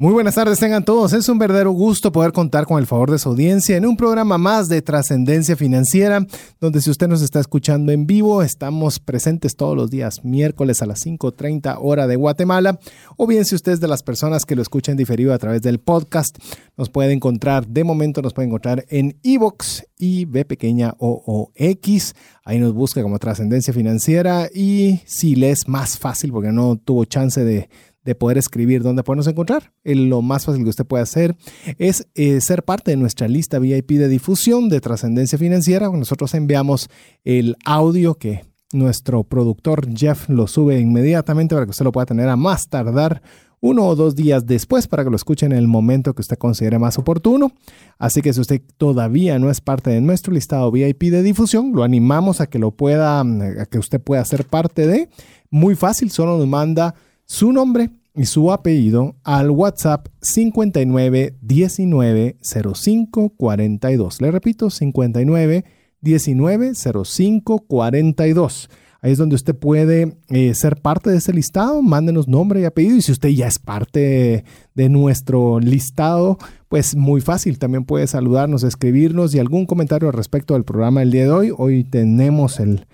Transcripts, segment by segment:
Muy buenas tardes, tengan todos. Es un verdadero gusto poder contar con el favor de su audiencia en un programa más de trascendencia financiera, donde si usted nos está escuchando en vivo, estamos presentes todos los días, miércoles a las 5.30 hora de Guatemala, o bien si usted es de las personas que lo escuchan diferido a través del podcast, nos puede encontrar, de momento nos puede encontrar en iVox y B pequeña o, o X. Ahí nos busca como trascendencia financiera y si le es más fácil porque no tuvo chance de de poder escribir dónde podemos encontrar. lo más fácil que usted puede hacer es eh, ser parte de nuestra lista VIP de difusión de trascendencia financiera. Nosotros enviamos el audio que nuestro productor Jeff lo sube inmediatamente para que usted lo pueda tener a más tardar uno o dos días después para que lo escuche en el momento que usted considere más oportuno. Así que si usted todavía no es parte de nuestro listado VIP de difusión, lo animamos a que lo pueda, a que usted pueda ser parte de. Muy fácil, solo nos manda su nombre y su apellido al WhatsApp 59 19 05 42. Le repito, 59 19 05 42. Ahí es donde usted puede eh, ser parte de ese listado. Mándenos nombre y apellido. Y si usted ya es parte de nuestro listado, pues muy fácil. También puede saludarnos, escribirnos y algún comentario al respecto del programa del día de hoy. Hoy tenemos el,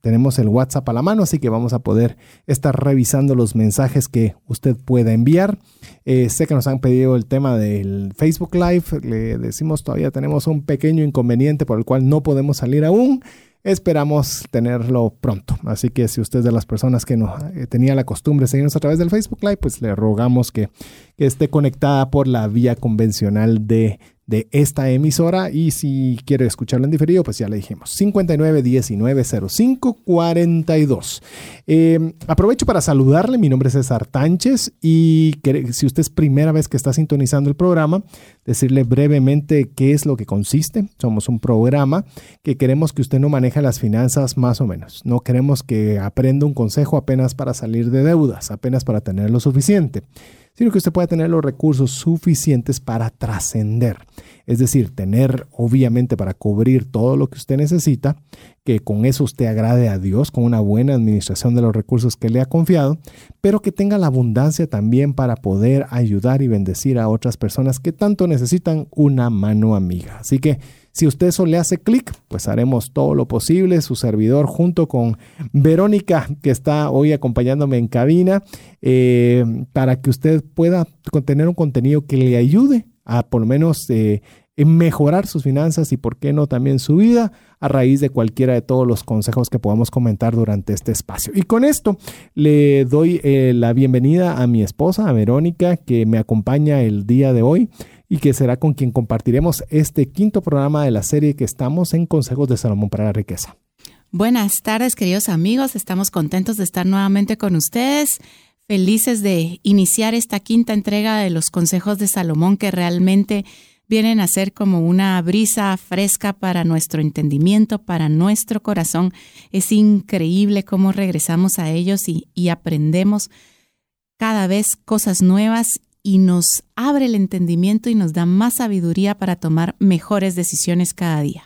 tenemos el WhatsApp a la mano, así que vamos a poder estar revisando los mensajes que usted pueda enviar. Eh, sé que nos han pedido el tema del Facebook Live. Le decimos todavía tenemos un pequeño inconveniente por el cual no podemos salir aún. Esperamos tenerlo pronto. Así que si usted es de las personas que no eh, tenía la costumbre de seguirnos a través del Facebook Live, pues le rogamos que, que esté conectada por la vía convencional de de esta emisora y si quiere escucharlo en diferido, pues ya le dijimos 59 19 05 42. aprovecho para saludarle, mi nombre es César Tánchez y si usted es primera vez que está sintonizando el programa, decirle brevemente qué es lo que consiste. Somos un programa que queremos que usted no maneje las finanzas más o menos. No queremos que aprenda un consejo apenas para salir de deudas, apenas para tener lo suficiente sino que usted pueda tener los recursos suficientes para trascender. Es decir, tener obviamente para cubrir todo lo que usted necesita, que con eso usted agrade a Dios, con una buena administración de los recursos que le ha confiado, pero que tenga la abundancia también para poder ayudar y bendecir a otras personas que tanto necesitan una mano amiga. Así que si usted eso le hace clic, pues haremos todo lo posible. Su servidor junto con Verónica, que está hoy acompañándome en cabina, eh, para que usted pueda tener un contenido que le ayude a por lo menos eh, mejorar sus finanzas y por qué no también su vida a raíz de cualquiera de todos los consejos que podamos comentar durante este espacio. Y con esto le doy eh, la bienvenida a mi esposa, a Verónica, que me acompaña el día de hoy y que será con quien compartiremos este quinto programa de la serie que estamos en Consejos de Salomón para la Riqueza. Buenas tardes, queridos amigos. Estamos contentos de estar nuevamente con ustedes, felices de iniciar esta quinta entrega de los Consejos de Salomón que realmente vienen a ser como una brisa fresca para nuestro entendimiento, para nuestro corazón. Es increíble cómo regresamos a ellos y, y aprendemos cada vez cosas nuevas y nos abre el entendimiento y nos da más sabiduría para tomar mejores decisiones cada día.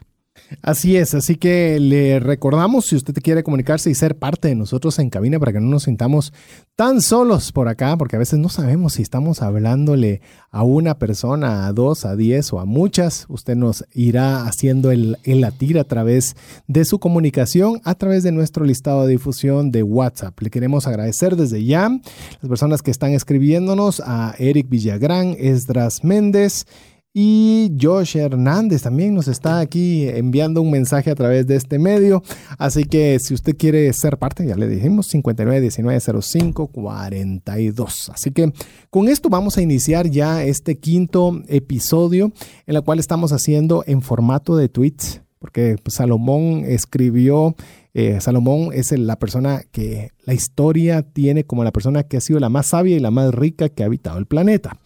Así es, así que le recordamos si usted quiere comunicarse y ser parte de nosotros en cabina para que no nos sintamos tan solos por acá, porque a veces no sabemos si estamos hablándole a una persona, a dos, a diez o a muchas. Usted nos irá haciendo el, el latir a través de su comunicación, a través de nuestro listado de difusión de WhatsApp. Le queremos agradecer desde ya las personas que están escribiéndonos, a Eric Villagrán, Esdras Méndez, y Josh Hernández también nos está aquí enviando un mensaje a través de este medio. Así que si usted quiere ser parte, ya le dijimos, 59190542. Así que con esto vamos a iniciar ya este quinto episodio en el cual estamos haciendo en formato de tweets. Porque Salomón escribió, eh, Salomón es la persona que la historia tiene como la persona que ha sido la más sabia y la más rica que ha habitado el planeta.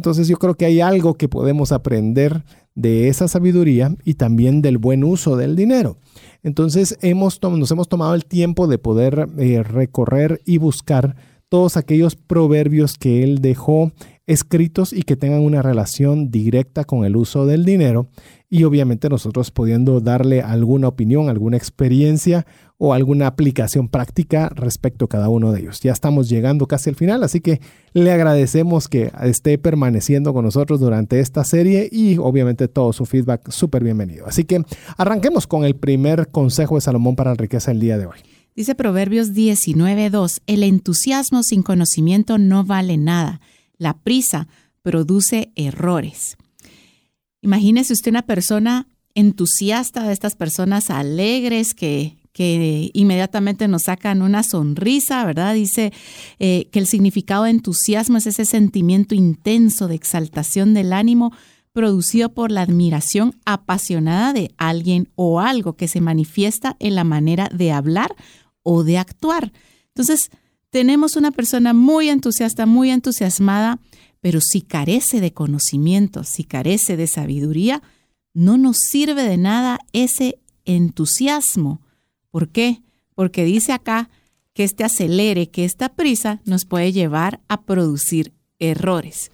Entonces yo creo que hay algo que podemos aprender de esa sabiduría y también del buen uso del dinero. Entonces hemos, nos hemos tomado el tiempo de poder eh, recorrer y buscar todos aquellos proverbios que él dejó escritos y que tengan una relación directa con el uso del dinero y obviamente nosotros pudiendo darle alguna opinión, alguna experiencia o alguna aplicación práctica respecto a cada uno de ellos. Ya estamos llegando casi al final, así que le agradecemos que esté permaneciendo con nosotros durante esta serie y obviamente todo su feedback súper bienvenido. Así que arranquemos con el primer consejo de Salomón para la riqueza el día de hoy. Dice Proverbios 19.2, el entusiasmo sin conocimiento no vale nada. La prisa produce errores. Imagínese usted una persona entusiasta de estas personas alegres que, que inmediatamente nos sacan una sonrisa, ¿verdad? Dice eh, que el significado de entusiasmo es ese sentimiento intenso de exaltación del ánimo producido por la admiración apasionada de alguien o algo que se manifiesta en la manera de hablar o de actuar. Entonces, tenemos una persona muy entusiasta, muy entusiasmada, pero si carece de conocimiento, si carece de sabiduría, no nos sirve de nada ese entusiasmo. ¿Por qué? Porque dice acá que este acelere, que esta prisa nos puede llevar a producir errores.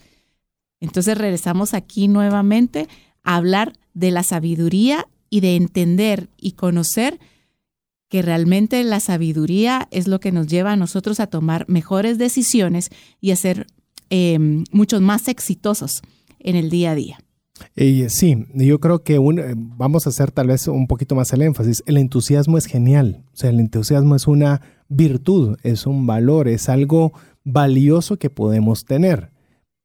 Entonces regresamos aquí nuevamente a hablar de la sabiduría y de entender y conocer que realmente la sabiduría es lo que nos lleva a nosotros a tomar mejores decisiones y a ser Em, muchos más exitosos en el día a día. sí, yo creo que vamos a hacer tal vez un poquito más el énfasis. El entusiasmo es genial. O sea, el entusiasmo es una virtud, es un valor, es algo valioso que podemos tener.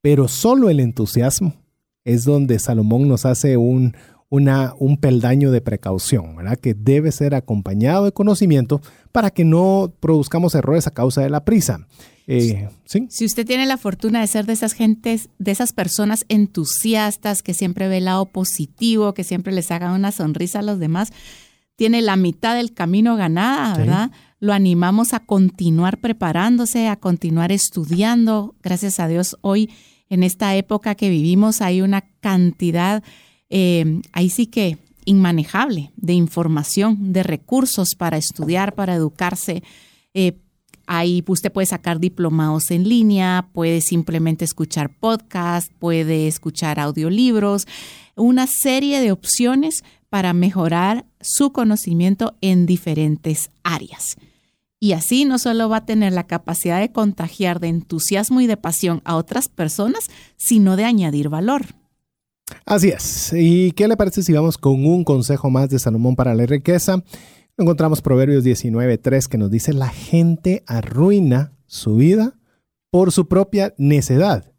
Pero solo el entusiasmo es donde Salomón nos hace un, una, un peldaño de precaución, ¿verdad? Que debe ser acompañado de conocimiento para que no produzcamos errores a causa de la prisa. Eh, si usted tiene la fortuna de ser de esas gentes, de esas personas entusiastas que siempre ve el lado positivo, que siempre les haga una sonrisa a los demás, tiene la mitad del camino ganada, ¿verdad? Lo animamos a continuar preparándose, a continuar estudiando. Gracias a Dios, hoy en esta época que vivimos hay una cantidad, eh, ahí sí que inmanejable de información, de recursos para estudiar, para educarse. Eh, Ahí usted puede sacar diplomados en línea, puede simplemente escuchar podcast, puede escuchar audiolibros, una serie de opciones para mejorar su conocimiento en diferentes áreas. Y así no solo va a tener la capacidad de contagiar de entusiasmo y de pasión a otras personas, sino de añadir valor. Así es. ¿Y qué le parece si vamos con un consejo más de Salomón para la riqueza? Encontramos Proverbios 19.3 que nos dice, la gente arruina su vida por su propia necedad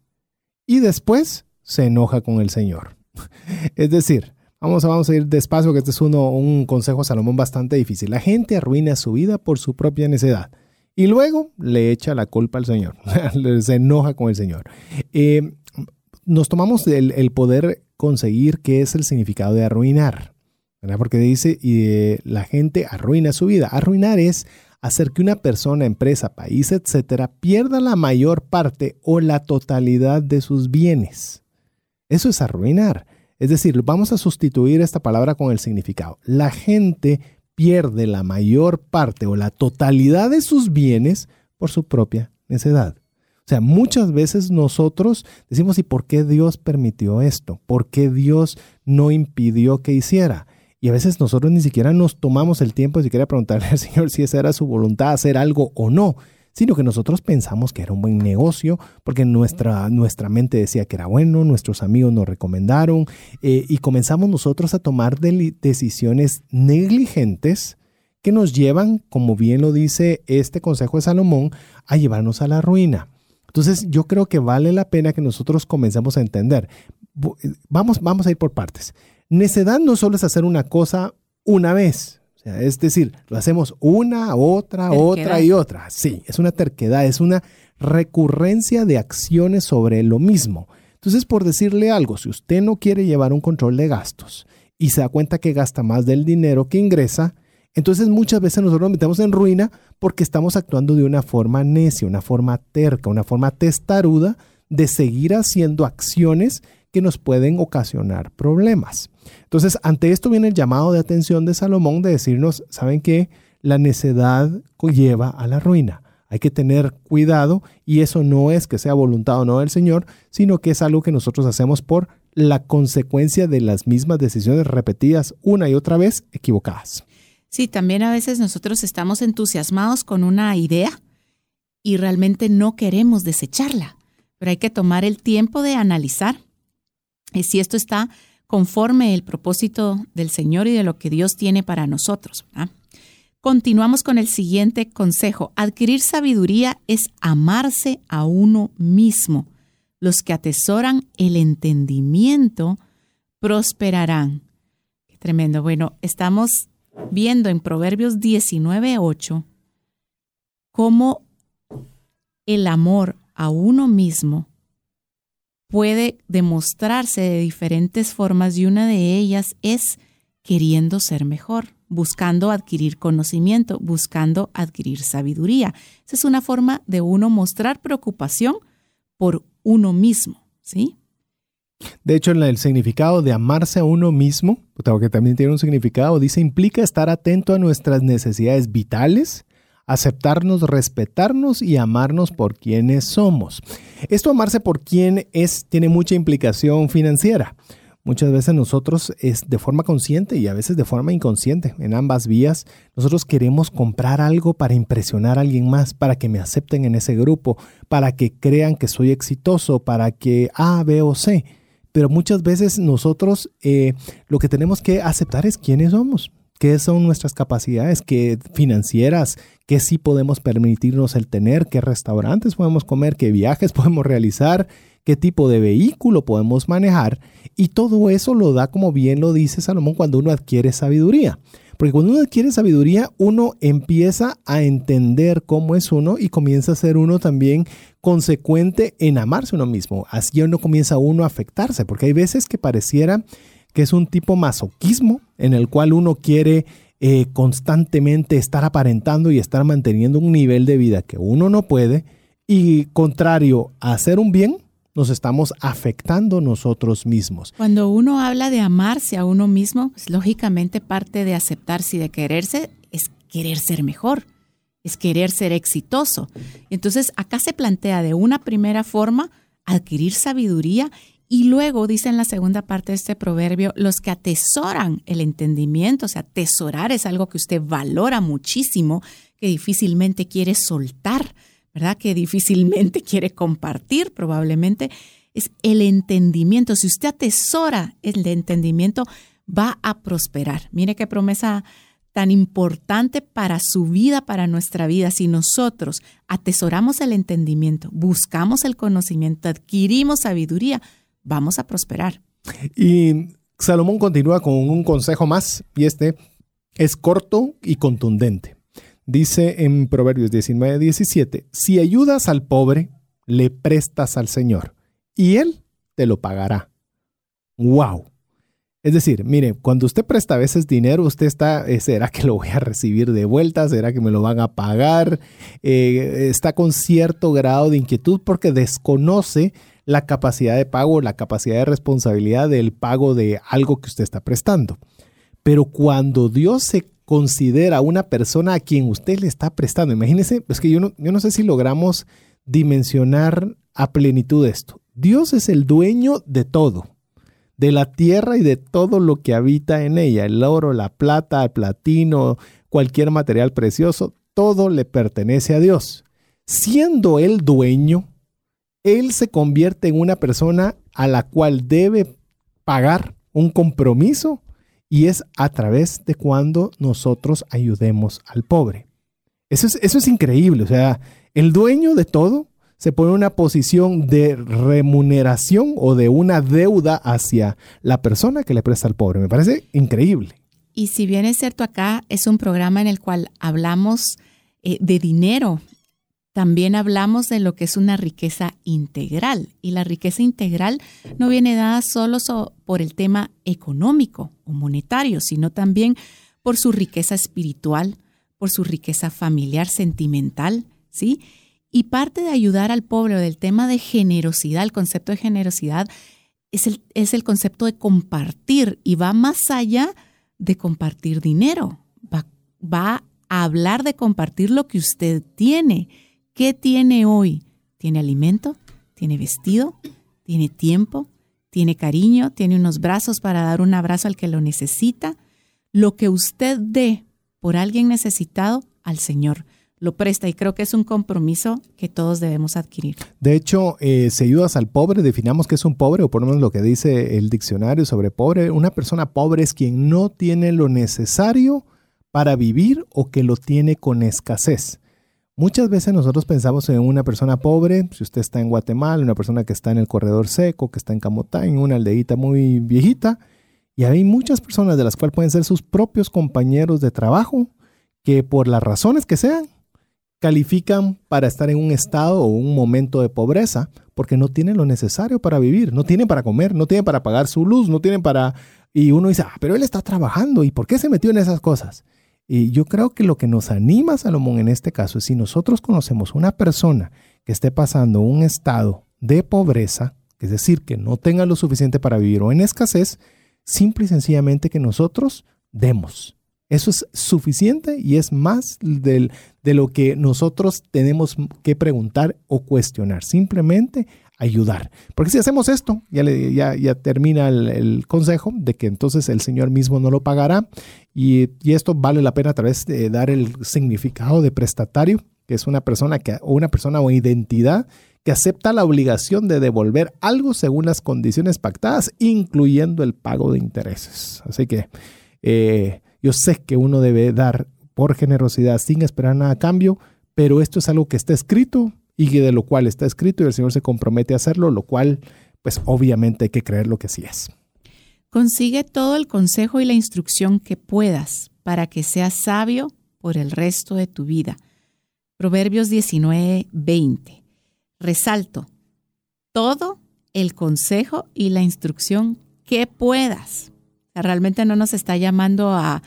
y después se enoja con el Señor. es decir, vamos a, vamos a ir despacio, que este es uno, un consejo Salomón bastante difícil. La gente arruina su vida por su propia necedad y luego le echa la culpa al Señor, se enoja con el Señor. Eh, nos tomamos el, poder conseguir qué es el significado de arruinar. Porque dice, eh, la gente arruina su vida. Arruinar es hacer que una persona, empresa, país, etcétera, pierda la mayor parte o la totalidad de sus bienes. Eso es arruinar. Es decir, vamos a sustituir esta palabra con el significado. La gente pierde la mayor parte o la totalidad de sus bienes por su propia necedad. O sea, muchas veces nosotros decimos, ¿y por qué Dios permitió esto? ¿Por qué Dios no impidió que hiciera? Y a veces nosotros ni siquiera nos tomamos el tiempo de siquiera preguntarle al Señor si esa era su voluntad, hacer algo o no, sino que nosotros pensamos que era un buen negocio porque nuestra, nuestra mente decía que era bueno, nuestros amigos nos recomendaron eh, y comenzamos nosotros a tomar decisiones negligentes que nos llevan, como bien lo dice este consejo de Salomón, a llevarnos a la ruina. Entonces yo creo que vale la pena que nosotros comencemos a entender. Vamos, vamos a ir por partes. Necedad no solo es hacer una cosa una vez, es decir, lo hacemos una, otra, otra y otra. Sí, es una terquedad, es una recurrencia de acciones sobre lo mismo. Entonces, por decirle algo, si usted no quiere llevar un control de gastos y se da cuenta que gasta más del dinero que ingresa, entonces muchas veces nosotros nos metemos en ruina porque estamos actuando de una forma necia, una forma terca, una forma testaruda de seguir haciendo acciones que nos pueden ocasionar problemas. Entonces, ante esto viene el llamado de atención de Salomón de decirnos, ¿saben qué? La necedad lleva a la ruina. Hay que tener cuidado y eso no es que sea voluntad o no del Señor, sino que es algo que nosotros hacemos por la consecuencia de las mismas decisiones repetidas una y otra vez equivocadas. Sí, también a veces nosotros estamos entusiasmados con una idea y realmente no queremos desecharla, pero hay que tomar el tiempo de analizar si esto está conforme el propósito del Señor y de lo que Dios tiene para nosotros. Continuamos con el siguiente consejo. Adquirir sabiduría es amarse a uno mismo. Los que atesoran el entendimiento prosperarán. Qué tremendo. Bueno, estamos viendo en Proverbios 19:8 cómo el amor a uno mismo puede demostrarse de diferentes formas y una de ellas es queriendo ser mejor buscando adquirir conocimiento, buscando adquirir sabiduría. Esa es una forma de uno mostrar preocupación por uno mismo, ¿sí? De hecho, el significado de amarse a uno mismo, que también tiene un significado, dice, implica estar atento a nuestras necesidades vitales, aceptarnos, respetarnos y amarnos por quienes somos. Esto amarse por quien es tiene mucha implicación financiera. Muchas veces nosotros es de forma consciente y a veces de forma inconsciente, en ambas vías, nosotros queremos comprar algo para impresionar a alguien más, para que me acepten en ese grupo, para que crean que soy exitoso, para que A, B o C. Pero muchas veces nosotros eh, lo que tenemos que aceptar es quiénes somos, qué son nuestras capacidades qué financieras, qué sí podemos permitirnos el tener, qué restaurantes podemos comer, qué viajes podemos realizar qué tipo de vehículo podemos manejar y todo eso lo da, como bien lo dice Salomón, cuando uno adquiere sabiduría. Porque cuando uno adquiere sabiduría, uno empieza a entender cómo es uno y comienza a ser uno también consecuente en amarse uno mismo. Así uno comienza uno a afectarse, porque hay veces que pareciera que es un tipo masoquismo en el cual uno quiere eh, constantemente estar aparentando y estar manteniendo un nivel de vida que uno no puede y contrario a hacer un bien, nos estamos afectando nosotros mismos. Cuando uno habla de amarse a uno mismo, pues, lógicamente parte de aceptarse y de quererse es querer ser mejor, es querer ser exitoso. Entonces acá se plantea de una primera forma adquirir sabiduría y luego dice en la segunda parte de este proverbio, los que atesoran el entendimiento, o sea, atesorar es algo que usted valora muchísimo, que difícilmente quiere soltar ¿verdad? Que difícilmente quiere compartir probablemente, es el entendimiento. Si usted atesora el entendimiento, va a prosperar. Mire qué promesa tan importante para su vida, para nuestra vida. Si nosotros atesoramos el entendimiento, buscamos el conocimiento, adquirimos sabiduría, vamos a prosperar. Y Salomón continúa con un consejo más, y este es corto y contundente. Dice en Proverbios 19, 17, si ayudas al pobre, le prestas al Señor y Él te lo pagará. ¡Wow! Es decir, mire, cuando usted presta a veces dinero, usted está, eh, ¿será que lo voy a recibir de vuelta? ¿Será que me lo van a pagar? Eh, está con cierto grado de inquietud porque desconoce la capacidad de pago, la capacidad de responsabilidad del pago de algo que usted está prestando. Pero cuando Dios se considera una persona a quien usted le está prestando. Imagínese, es que yo no, yo no sé si logramos dimensionar a plenitud esto. Dios es el dueño de todo, de la tierra y de todo lo que habita en ella, el oro, la plata, el platino, cualquier material precioso, todo le pertenece a Dios. Siendo el dueño, Él se convierte en una persona a la cual debe pagar un compromiso y es a través de cuando nosotros ayudemos al pobre. Eso es, eso es increíble, o sea, el dueño de todo se pone una posición de remuneración o de una deuda hacia la persona que le presta al pobre. Me parece increíble. Y si bien es cierto, acá es un programa en el cual hablamos eh, de dinero, también hablamos de lo que es una riqueza integral. Y la riqueza integral no viene dada solo por el tema económico o monetario, sino también por su riqueza espiritual, por su riqueza familiar, sentimental, ¿sí? Y parte de ayudar al pobre del tema de generosidad, el concepto de generosidad, es el, es el concepto de compartir y va más allá de compartir dinero. Va, va a hablar de compartir lo que usted tiene. ¿Qué tiene hoy? ¿Tiene alimento? ¿Tiene vestido? ¿Tiene tiempo? ¿Tiene cariño? ¿Tiene unos brazos para dar un abrazo al que lo necesita? Lo que usted dé por alguien necesitado, al Señor lo presta y creo que es un compromiso que todos debemos adquirir. De hecho, eh, si ayudas al pobre, definamos que es un pobre o por lo menos lo que dice el diccionario sobre pobre. Una persona pobre es quien no tiene lo necesario para vivir o que lo tiene con escasez. Muchas veces nosotros pensamos en una persona pobre, si usted está en Guatemala, una persona que está en el corredor seco, que está en Camotá, en una aldeita muy viejita, y hay muchas personas de las cuales pueden ser sus propios compañeros de trabajo, que por las razones que sean, califican para estar en un estado o un momento de pobreza porque no tienen lo necesario para vivir, no tienen para comer, no tienen para pagar su luz, no tienen para... Y uno dice, ah, pero él está trabajando, ¿y por qué se metió en esas cosas? Y yo creo que lo que nos anima, Salomón, en este caso, es si nosotros conocemos una persona que esté pasando un estado de pobreza, es decir, que no tenga lo suficiente para vivir o en escasez, simple y sencillamente que nosotros demos. Eso es suficiente y es más del, de lo que nosotros tenemos que preguntar o cuestionar. Simplemente ayudar. Porque si hacemos esto, ya, ya, ya termina el, consejo de que entonces el Señor mismo no lo pagará. Y, y, esto vale la pena a través de dar el significado de prestatario, que es una persona que, o una persona o identidad que acepta la obligación de devolver algo según las condiciones pactadas, incluyendo el pago de intereses. Así que eh, yo sé que uno debe dar por generosidad sin esperar nada a cambio, pero esto es algo que está escrito y de lo cual está escrito y el Señor se compromete a hacerlo, lo cual pues obviamente hay que creer lo que sí es. Consigue todo el consejo y la instrucción que puedas para que seas sabio por el resto de tu vida. Proverbios 19, 20. Resalto, todo el consejo y la instrucción que puedas realmente no nos está llamando a,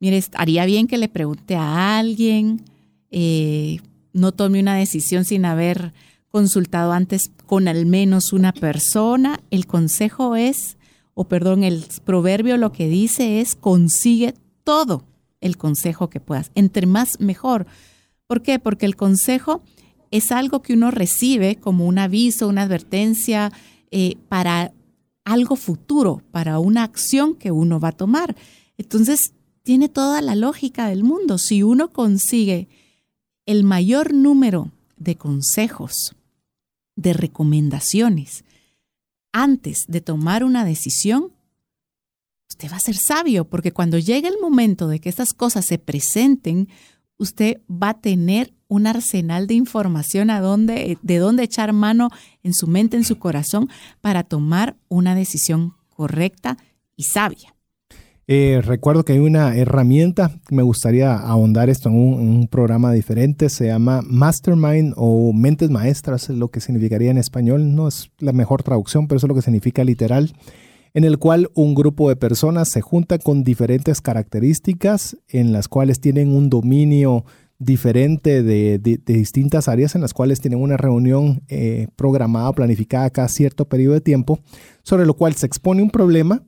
mire, haría bien que le pregunte a alguien, eh, no tome una decisión sin haber consultado antes con al menos una persona. El consejo es, o perdón, el proverbio lo que dice es, consigue todo el consejo que puedas. Entre más, mejor. ¿Por qué? Porque el consejo es algo que uno recibe como un aviso, una advertencia eh, para algo futuro, para una acción que uno va a tomar. Entonces, tiene toda la lógica del mundo. Si uno consigue el mayor número de consejos, de recomendaciones, antes de tomar una decisión, usted va a ser sabio, porque cuando llegue el momento de que estas cosas se presenten, usted va a tener un arsenal de información a de dónde echar mano en su mente, en su corazón, para tomar una decisión correcta y sabia. Eh, recuerdo que hay una herramienta, me gustaría ahondar esto en un, programa diferente, se llama Mastermind o Mentes Maestras, es lo que significaría en español, no es la mejor traducción, pero eso es lo que significa literal en el cual un grupo de personas se junta con diferentes características en las cuales tienen un dominio diferente de, distintas áreas en las cuales tienen una reunión eh, programada, planificada cada cierto periodo de tiempo, sobre lo cual se expone un problema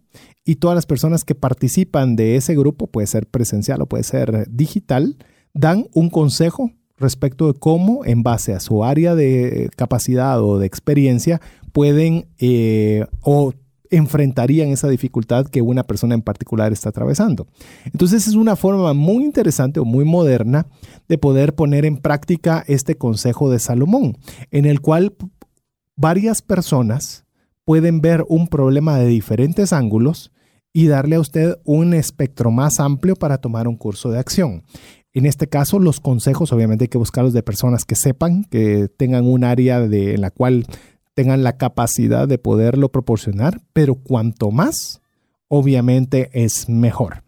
y todas las personas que participan de ese grupo, puede ser presencial o puede ser digital, dan un consejo respecto de cómo, en base a su área de capacidad o de experiencia, pueden eh, o enfrentarían esa dificultad que una persona en particular está atravesando. Entonces es una forma muy interesante o muy moderna de poder poner en práctica este consejo de Salomón, en el cual varias personas pueden ver un problema de diferentes ángulos y darle a usted un espectro más amplio para tomar un curso de acción. En este caso, los consejos obviamente hay que buscarlos de personas que sepan, que tengan un área de, en la cual tengan la capacidad de poderlo proporcionar, pero cuanto más, obviamente es mejor.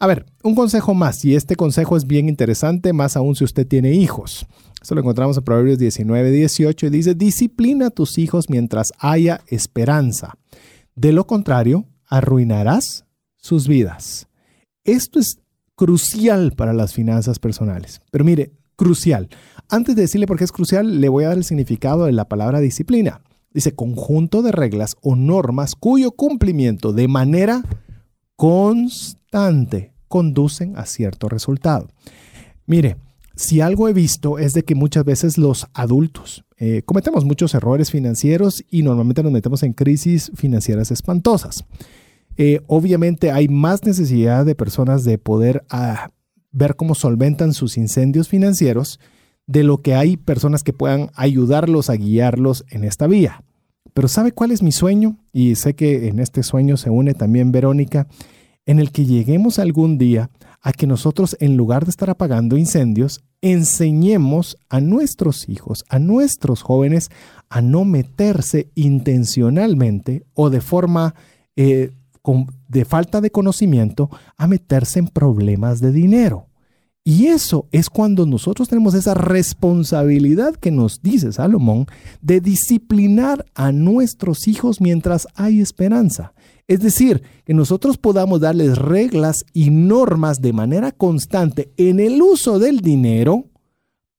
A ver, un consejo más, y este consejo es bien interesante, más aún si usted tiene hijos. Esto lo encontramos en Proverbios 19, 18 y dice, disciplina a tus hijos mientras haya esperanza. De lo contrario, arruinarás sus vidas. Esto es crucial para las finanzas personales. Pero mire, crucial. Antes de decirle por qué es crucial, le voy a dar el significado de la palabra disciplina. Dice conjunto de reglas o normas cuyo cumplimiento de manera constante conducen a cierto resultado. Mire, si algo he visto es de que muchas veces los adultos eh, cometemos muchos errores financieros y normalmente nos metemos en crisis financieras espantosas. Eh, obviamente hay más necesidad de personas de poder ah, ver cómo solventan sus incendios financieros de lo que hay personas que puedan ayudarlos a guiarlos en esta vía. Pero ¿sabe cuál es mi sueño? Y sé que en este sueño se une también Verónica, en el que lleguemos algún día a que nosotros, en lugar de estar apagando incendios, enseñemos a nuestros hijos, a nuestros jóvenes, a no meterse intencionalmente o de forma eh, de falta de conocimiento, a meterse en problemas de dinero. Y eso es cuando nosotros tenemos esa responsabilidad que nos dice Salomón de disciplinar a nuestros hijos mientras hay esperanza. Es decir, que nosotros podamos darles reglas y normas de manera constante en el uso del dinero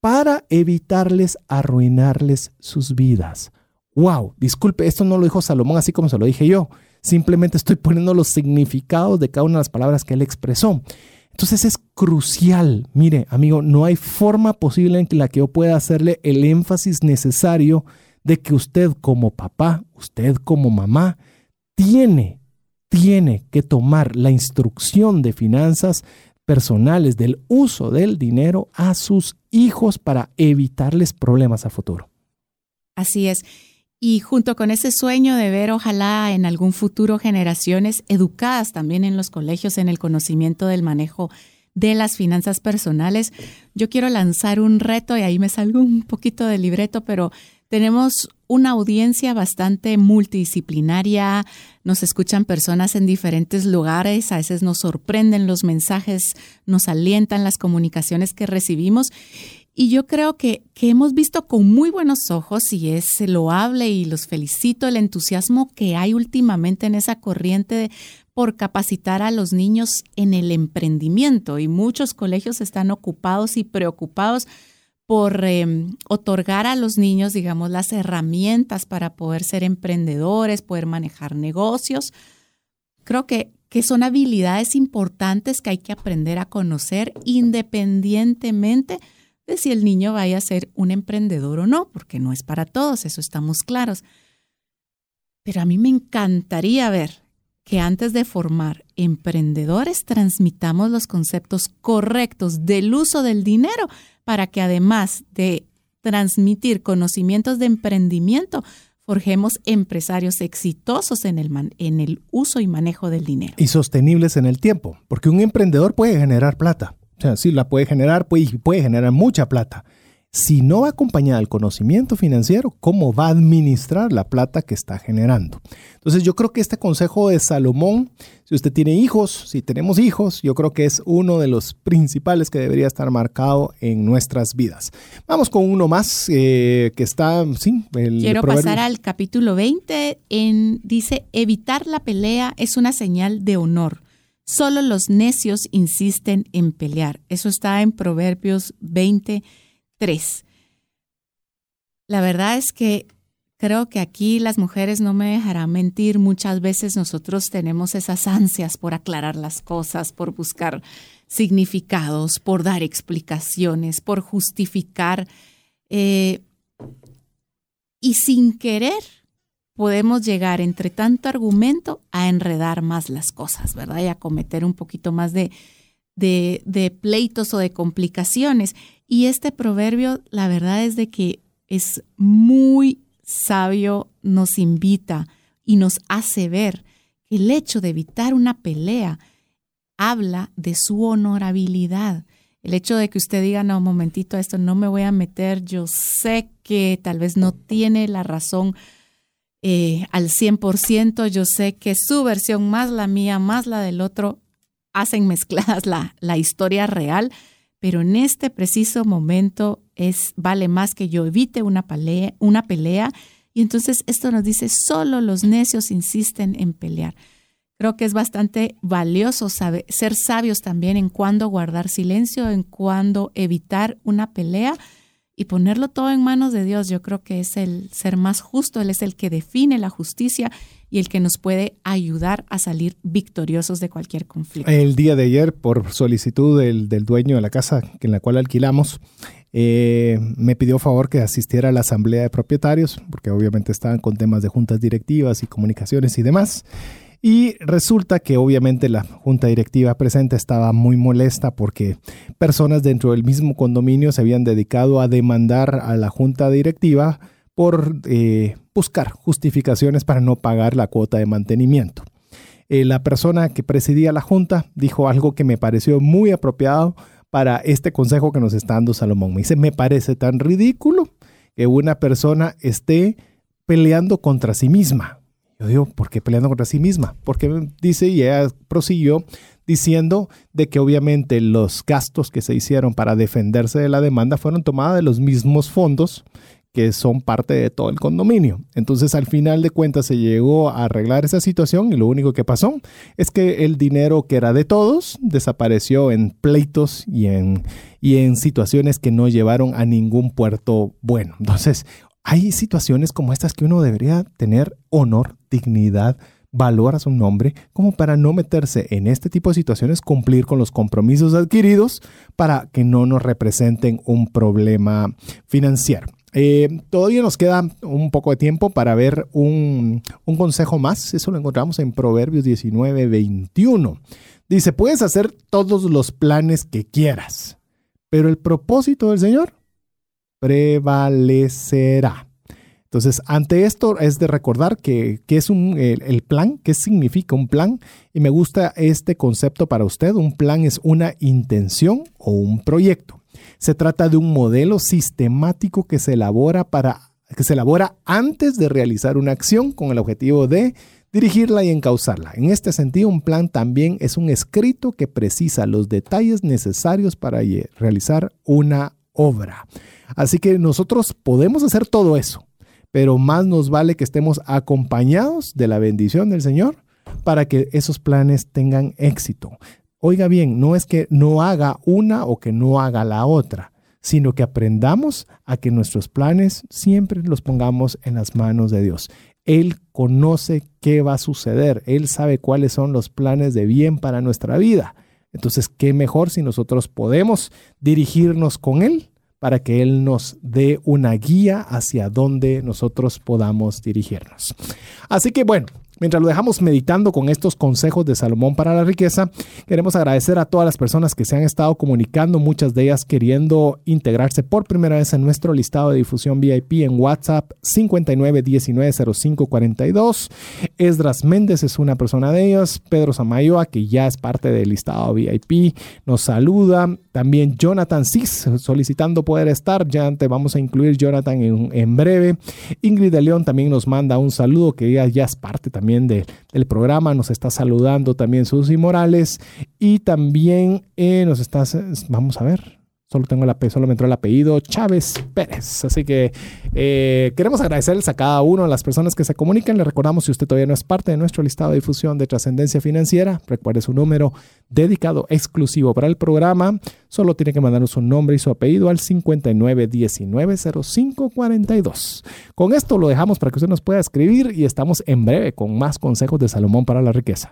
para evitarles arruinarles sus vidas. Wow, disculpe, esto no lo dijo Salomón así como se lo dije yo. Simplemente estoy poniendo los significados de cada una de las palabras que él expresó. Entonces es crucial. Mire, amigo, no hay forma posible en la que yo pueda hacerle el énfasis necesario de que usted como papá, usted como mamá, tiene, tiene que tomar la instrucción de finanzas personales del uso del dinero a sus hijos para evitarles problemas a futuro. Así es. Y junto con ese sueño de ver, ojalá en algún futuro, generaciones educadas también en los colegios en el conocimiento del manejo de las finanzas personales, yo quiero lanzar un reto y ahí me salgo un poquito del libreto, pero tenemos una audiencia bastante multidisciplinaria, nos escuchan personas en diferentes lugares, a veces nos sorprenden los mensajes, nos alientan las comunicaciones que recibimos y yo creo que, que hemos visto con muy buenos ojos, y es loable y los felicito, el entusiasmo que hay últimamente en esa corriente por capacitar a los niños en el emprendimiento. Y muchos colegios están ocupados y preocupados por em, otorgar a los niños, digamos, las herramientas para poder ser emprendedores, poder manejar negocios. Creo que, que son habilidades importantes que hay que aprender a conocer independientemente si el niño vaya a ser un emprendedor o no, porque no es para todos, eso estamos claros. Pero a mí me encantaría ver que antes de formar emprendedores transmitamos los conceptos correctos del uso del dinero para que además de transmitir conocimientos de emprendimiento, forjemos empresarios exitosos en el, en el uso y manejo del dinero. Y sostenibles en el tiempo, porque un emprendedor puede generar plata, o sea, sí la puede generar, puede, puede generar mucha plata. Si no va acompañada del conocimiento financiero, ¿cómo va a administrar la plata que está generando? Entonces yo creo que este consejo de Salomón, si usted tiene hijos, si tenemos hijos, yo creo que es uno de los principales que debería estar marcado en nuestras vidas. Vamos con uno más eh, que está, sí, el Quiero pasar al capítulo 20, en, dice, evitar la pelea es una señal de honor Solo los necios insisten en pelear. Eso está en Proverbios 23. La verdad es que creo que aquí las mujeres no me dejarán mentir. Muchas veces nosotros tenemos esas ansias por aclarar las cosas, por buscar significados, por dar explicaciones, por justificar. Eh, y sin querer podemos llegar entre tanto argumento a enredar más las cosas, ¿verdad? Y a cometer un poquito más de, de, pleitos o de complicaciones. Y este proverbio, la verdad es de que es muy sabio, nos invita y nos hace ver que el hecho de evitar una pelea habla de su honorabilidad. El hecho de que usted diga, no, un momentito, a esto no me voy a meter, yo sé que tal vez no tiene la razón eh, al 100%. Yo sé que su versión más la mía, más la del otro, hacen mezcladas la, la historia real, pero en este preciso momento es, vale más que yo evite una pelea, una pelea. Y entonces esto nos dice, solo los necios insisten en pelear. creo que es bastante valioso saber, ser sabios también en cuándo guardar silencio, en cuándo evitar una pelea y ponerlo todo en manos de Dios. Yo creo que es el ser más justo, Él es el que define la justicia y el que nos puede ayudar a salir victoriosos de cualquier conflicto. El día de ayer, por solicitud del, dueño de la casa en la cual alquilamos, eh, me pidió favor que asistiera a la asamblea de propietarios, porque obviamente estaban con temas de juntas directivas y comunicaciones y demás. Y resulta que obviamente la junta directiva presente estaba muy molesta porque personas dentro del mismo condominio se habían dedicado a demandar a la junta directiva por eh, buscar justificaciones para no pagar la cuota de mantenimiento. Eh, la persona que presidía la junta dijo algo que me pareció muy apropiado para este consejo que nos está dando Salomón. Me dice, me parece tan ridículo que una persona esté peleando contra sí misma. Yo digo, ¿por qué peleando contra sí misma? Porque dice, y ella prosiguió diciendo de que obviamente los gastos que se hicieron para defenderse de la demanda fueron tomados de los mismos fondos que son parte de todo el condominio. Entonces, al final de cuentas, se llegó a arreglar esa situación y lo único que pasó es que el dinero que era de todos desapareció en pleitos y en, y en situaciones que no llevaron a ningún puerto bueno. Entonces, hay situaciones como estas que uno debería tener honor, dignidad, valor a su nombre, como para no meterse en este tipo de situaciones, cumplir con los compromisos adquiridos para que no nos representen un problema financiero. Eh, todavía nos queda un poco de tiempo para ver un, un, consejo más. Eso lo encontramos en Proverbios 19, 21. Dice, puedes hacer todos los planes que quieras, pero el propósito del Señor prevalecerá. Entonces, ante esto es de recordar que, es un, el, plan, qué significa un plan. Y me gusta este concepto para usted. Un plan es una intención o un proyecto. Se trata de un modelo sistemático que se elabora para que se elabora antes de realizar una acción con el objetivo de dirigirla y encauzarla. En este sentido, un plan también es un escrito que precisa los detalles necesarios para realizar una obra. Así que nosotros podemos hacer todo eso, pero más nos vale que estemos acompañados de la bendición del Señor para que esos planes tengan éxito. Oiga bien, no es que no haga una o que no haga la otra, sino que aprendamos a que nuestros planes siempre los pongamos en las manos de Dios. Él conoce qué va a suceder, Él sabe cuáles son los planes de bien para nuestra vida. Entonces, ¿qué mejor si nosotros podemos dirigirnos con Él para que Él nos dé una guía hacia donde nosotros podamos dirigirnos? Así que bueno, Mientras lo dejamos meditando con estos consejos de Salomón para la riqueza, queremos agradecer a todas las personas que se han estado comunicando, muchas de ellas queriendo integrarse por primera vez en nuestro listado de difusión VIP en WhatsApp 59190542. Esdras Méndez es una persona de ellas. Pedro Samayoa, que ya es parte del listado VIP, nos saluda. También Jonathan Cis, solicitando poder estar. Ya te vamos a incluir Jonathan en, breve. Ingrid de León también nos manda un saludo, que ella ya es parte también del programa. Nos está saludando también Susi Morales y también eh, nos está, vamos a ver, Solo tengo apellido, solo me entró el apellido Chávez Pérez. Así que eh, queremos agradecerles a cada uno de las personas que se comunican. Le recordamos, si usted todavía no es parte de nuestro listado de difusión de trascendencia financiera, recuerde su número dedicado exclusivo para el programa. Solo tiene que mandarnos su nombre y su apellido al 59190542. Con esto lo dejamos para que usted nos pueda escribir y estamos en breve con más consejos de Salomón para la riqueza.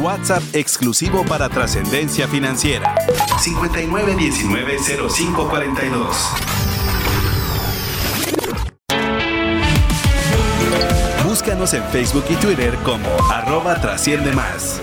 WhatsApp exclusivo para trascendencia financiera. 59190542. Búscanos en Facebook y Twitter como arroba trasciende más.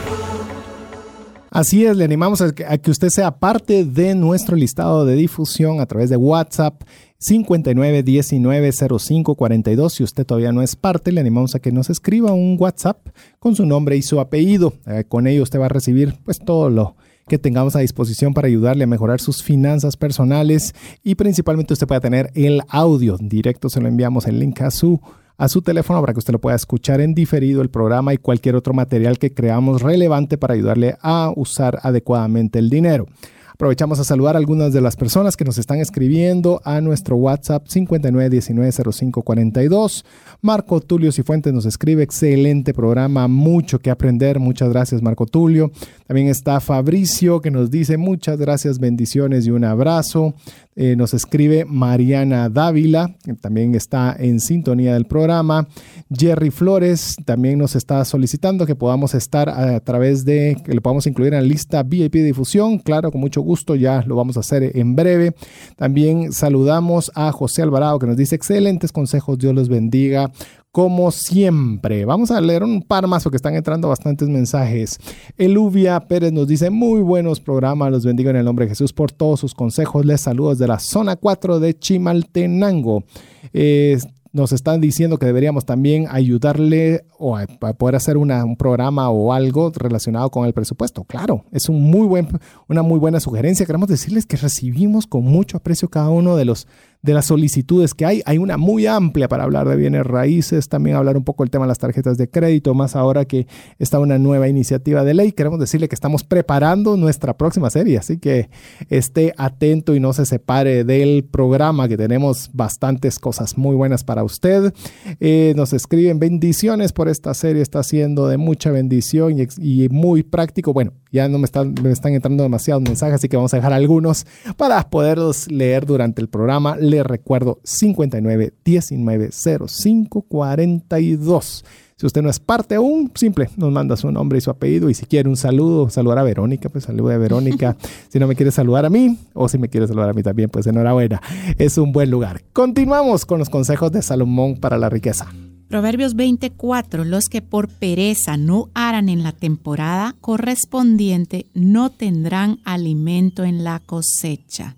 Así es, le animamos a que, usted sea parte de nuestro listado de difusión a través de WhatsApp 59190542. Si usted todavía no es parte, le animamos a que nos escriba un WhatsApp con su nombre y su apellido. Eh, con ello usted va a recibir pues todo lo que tengamos a disposición para ayudarle a mejorar sus finanzas personales y principalmente usted pueda tener el audio directo. Se lo enviamos el link a su a su teléfono para que usted lo pueda escuchar en diferido el programa y cualquier otro material que creamos relevante para ayudarle a usar adecuadamente el dinero. Aprovechamos a saludar a algunas de las personas que nos están escribiendo a nuestro WhatsApp 59190542. Marco Tulio Cifuentes nos escribe, excelente programa, mucho que aprender. Muchas gracias, Marco Tulio. También está Fabricio que nos dice muchas gracias, bendiciones y un abrazo. Eh, nos escribe Mariana Dávila, que también está en sintonía del programa. Jerry Flores también nos está solicitando que podamos estar a, través de, que le podamos incluir en la lista VIP de difusión. Claro, con mucho gusto, ya lo vamos a hacer en breve. También saludamos a José Alvarado que nos dice excelentes consejos, Dios los bendiga como siempre. Vamos a leer un par más porque están entrando bastantes mensajes. Eluvia Pérez nos dice muy buenos programas, los bendigo en el nombre de Jesús por todos sus consejos. Les saludo desde la zona 4 de Chimaltenango. Eh, nos están diciendo que deberíamos también ayudarle o a, poder hacer un programa o algo relacionado con el presupuesto. Claro, es un muy buen, una muy buena sugerencia. Queremos decirles que recibimos con mucho aprecio cada uno de los de las solicitudes que hay. Hay una muy amplia para hablar de bienes raíces, también hablar un poco el tema de las tarjetas de crédito, más ahora que está una nueva iniciativa de ley. Queremos decirle que estamos preparando nuestra próxima serie, así que esté atento y no se separe del programa, que tenemos bastantes cosas muy buenas para usted. Eh, nos escriben bendiciones por esta serie, está siendo de mucha bendición y, muy práctico. Bueno, ya no me están, me están entrando demasiados mensajes, así que vamos a dejar algunos para poderlos leer durante el programa recuerdo 59 19 05 42. Si usted no es parte aún, simple, nos manda su nombre y su apellido. Y si quiere un saludo, saludar a Verónica, pues salude a Verónica. si no me quiere saludar a mí, o si me quiere saludar a mí también, pues enhorabuena. Es un buen lugar. Continuamos con los consejos de Salomón para la riqueza. Proverbios 24, los que por pereza no harán en la temporada correspondiente no tendrán alimento en la cosecha.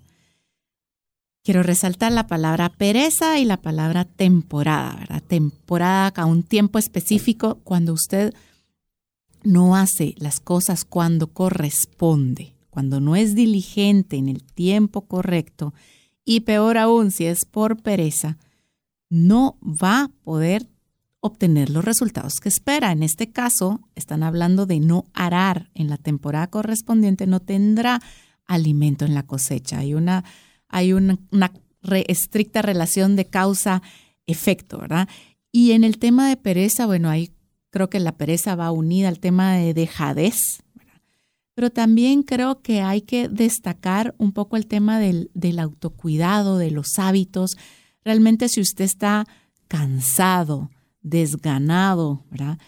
Quiero resaltar la palabra pereza y la palabra temporada, ¿verdad? Temporada a un tiempo específico cuando usted no hace las cosas cuando corresponde, cuando no es diligente en el tiempo correcto y peor aún si es por pereza, no va a poder obtener los resultados que espera. En este caso, están hablando de no arar en la temporada correspondiente, no tendrá alimento en la cosecha. Hay una hay una, estricta relación de causa-efecto, ¿verdad? Y en el tema de pereza, bueno, ahí creo que la pereza va unida al tema de dejadez, pero también creo que hay que destacar un poco el tema del, autocuidado, de los hábitos. Realmente si usted está cansado, desganado, ¿verdad?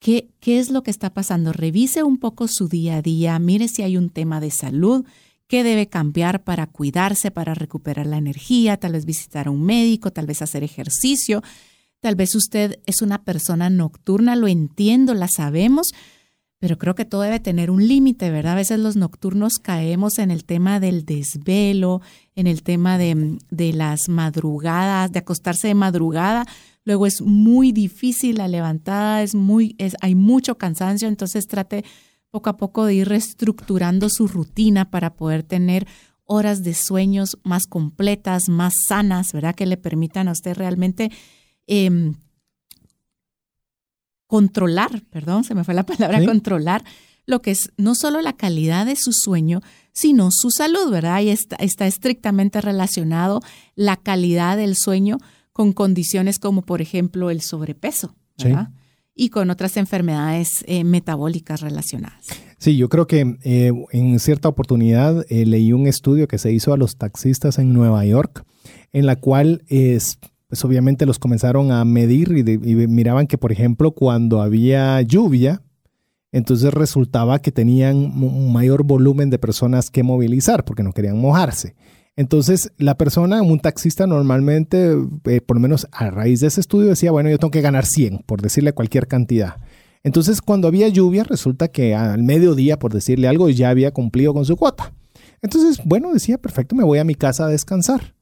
¿Qué, ¿Qué es lo que está pasando? Revise un poco su día a día, mire si hay un tema de salud qué debe cambiar para cuidarse, para recuperar la energía, tal vez visitar a un médico, tal vez hacer ejercicio. Tal vez usted es una persona nocturna, lo entiendo, la sabemos, pero creo que todo debe tener un límite, ¿verdad? A veces los nocturnos caemos en el tema del desvelo, en el tema de, de las madrugadas, de acostarse de madrugada. Luego es muy difícil la levantada, es muy, es, hay mucho cansancio, entonces trate poco a poco de ir reestructurando su rutina para poder tener horas de sueños más completas, más sanas, ¿verdad? Que le permitan a usted realmente em, controlar, perdón, se me fue la palabra controlar, lo que es no solo la calidad de su sueño, sino su salud, ¿verdad? Y está, está estrictamente relacionado la calidad del sueño con condiciones como, por ejemplo, el sobrepeso, ¿verdad? Y con otras enfermedades eh, metabólicas relacionadas. Sí, yo creo que eh, en cierta oportunidad eh, leí un estudio que se hizo a los taxistas en Nueva York, en la cual es, pues obviamente los comenzaron a medir y, y miraban que, por ejemplo, cuando había lluvia, entonces resultaba que tenían un mayor volumen de personas que movilizar porque no querían mojarse. Entonces, la persona, un taxista normalmente, eh, por lo menos a raíz de ese estudio, decía, bueno, yo tengo que ganar 100, por decirle cualquier cantidad. Entonces, cuando había lluvia, resulta que al mediodía, por decirle algo, ya había cumplido con su cuota. Entonces, bueno, decía, perfecto, me voy a mi casa a descansar.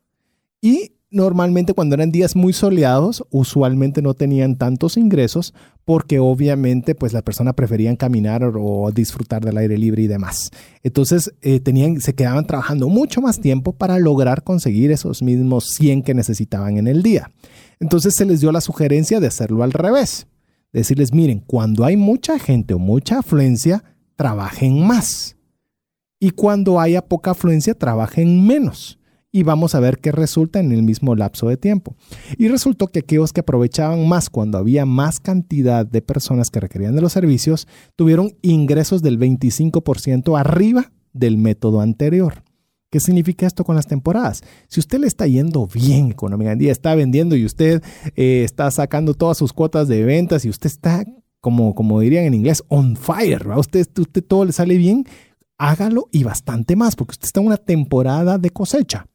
Y normalmente cuando eran días muy soleados, usualmente no tenían tantos ingresos porque obviamente pues la persona preferían caminar o disfrutar del aire libre y demás. Entonces eh, tenían, se quedaban trabajando mucho más tiempo para lograr conseguir esos mismos 100 que necesitaban en el día. Entonces se les dio la sugerencia de hacerlo al revés. Decirles, miren, cuando hay mucha gente o mucha afluencia, trabajen más. y cuando haya poca afluencia trabajen menos. Y vamos a ver qué resulta en el mismo lapso de tiempo. Y resultó que aquellos que aprovechaban más cuando había más cantidad de personas que requerían de los servicios tuvieron ingresos del 25% arriba del método anterior. ¿Qué significa esto con las temporadas? Si usted le está yendo bien económicamente, está vendiendo y usted eh, está sacando todas sus cuotas de ventas y usted está, como, como dirían en inglés, on fire, Usted, usted todo le sale bien, hágalo y bastante más, porque usted está en una temporada de cosecha.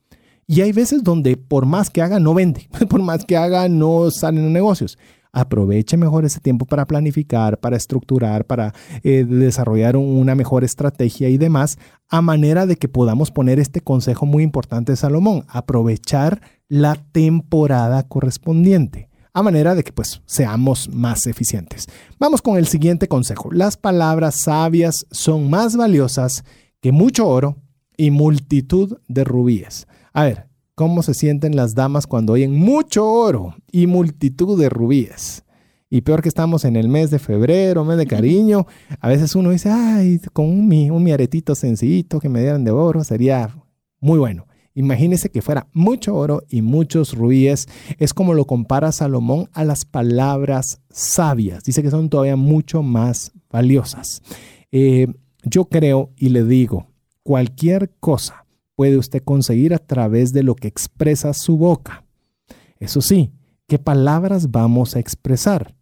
Y hay veces donde por más que haga, no vende, por más que haga, no salen negocios aproveche mejor ese tiempo para planificar, para estructurar, para eh, desarrollar una mejor estrategia y demás, a manera de que podamos poner este consejo muy importante de Salomón, aprovechar la temporada correspondiente a manera de que pues seamos más eficientes. Vamos con el siguiente consejo. Las palabras sabias son más valiosas que mucho oro y multitud de rubíes. A ver, cómo se sienten las damas cuando oyen mucho oro y multitud de rubíes. Y peor que estamos en el mes de febrero, mes de cariño, a veces uno dice, ay, con un, un aretito sencillito que me dieran de oro sería muy bueno. Imagínese que fuera mucho oro y muchos rubíes. Es como lo compara Salomón a las palabras sabias. Dice que son todavía mucho más valiosas. Eh, yo creo y le digo, cualquier cosa puede usted conseguir a través de lo que expresa su boca. Eso sí, ¿qué palabras vamos a expresar?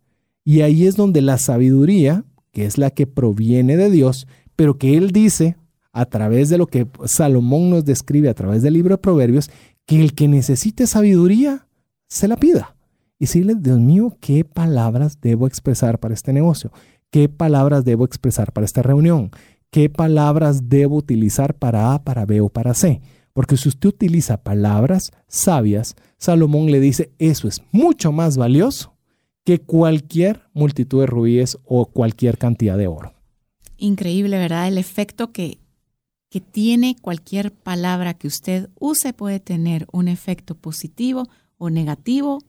Y ahí es donde la sabiduría, que es la que proviene de Dios, pero que Él dice a través de lo que Salomón nos describe a través del libro de Proverbios, que el que necesite sabiduría, se la pida. Y decirle, Dios mío, ¿qué palabras debo expresar para este negocio? ¿Qué palabras debo expresar para esta reunión? Qué palabras debo utilizar para A, para B o para C. Porque si usted utiliza palabras sabias, Salomón le dice, eso es mucho más valioso que cualquier multitud de rubíes o cualquier cantidad de oro. Increíble, ¿verdad? El efecto que, que tiene cualquier palabra que usted use puede tener un efecto positivo o negativo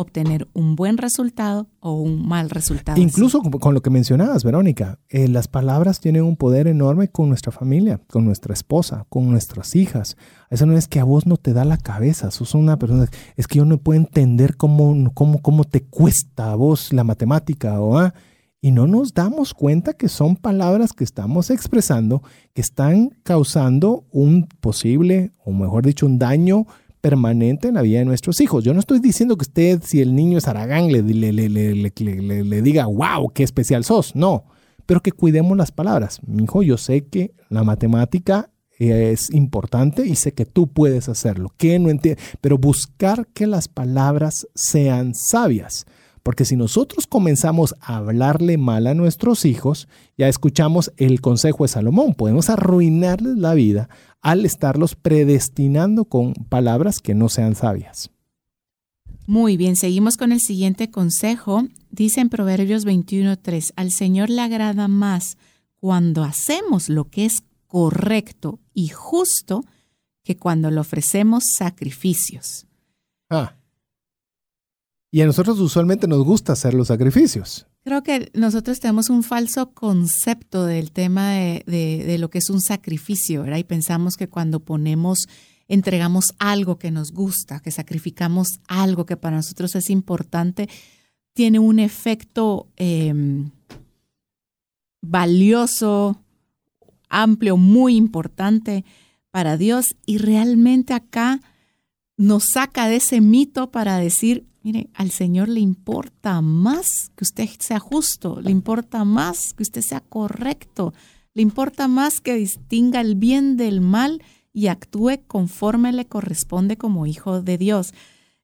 obtener un buen resultado o un mal resultado. Incluso con, lo que mencionabas, Verónica, eh, las palabras tienen un poder enorme con nuestra familia, con nuestra esposa, con nuestras hijas. Eso no es que a vos no te da la cabeza, sos una persona, es que yo no puedo entender cómo, cómo, cómo te cuesta a vos la matemática o ah, y no nos damos cuenta que son palabras que estamos expresando que están causando un posible, o mejor dicho, un daño permanente en la vida de nuestros hijos. Yo no estoy diciendo que usted, si el niño es Aragán, le, le, le, le, diga, wow, qué especial sos. No, pero que cuidemos las palabras. Mi hijo, yo sé que la matemática es importante y sé que tú puedes hacerlo. Que no pero buscar que las palabras sean sabias. Porque si nosotros comenzamos a hablarle mal a nuestros hijos, ya escuchamos el consejo de Salomón, podemos arruinarles la vida al estarlos predestinando con palabras que no sean sabias. Muy bien, seguimos con el siguiente consejo. Dice en Proverbios 21.3, al Señor le agrada más cuando hacemos lo que es correcto y justo que cuando le ofrecemos sacrificios. Ah. Y a nosotros usualmente nos gusta hacer los sacrificios. Creo que nosotros tenemos un falso concepto del tema de, lo que es un sacrificio, ¿verdad? Y pensamos que cuando ponemos, entregamos algo que nos gusta, que sacrificamos algo que para nosotros es importante, tiene un efecto em, valioso, amplio, muy importante para Dios. Y realmente acá nos saca de ese mito para decir, Mire, al Señor le importa más que usted sea justo, le importa más que usted sea correcto, le importa más que distinga el bien del mal y actúe conforme le corresponde como hijo de Dios.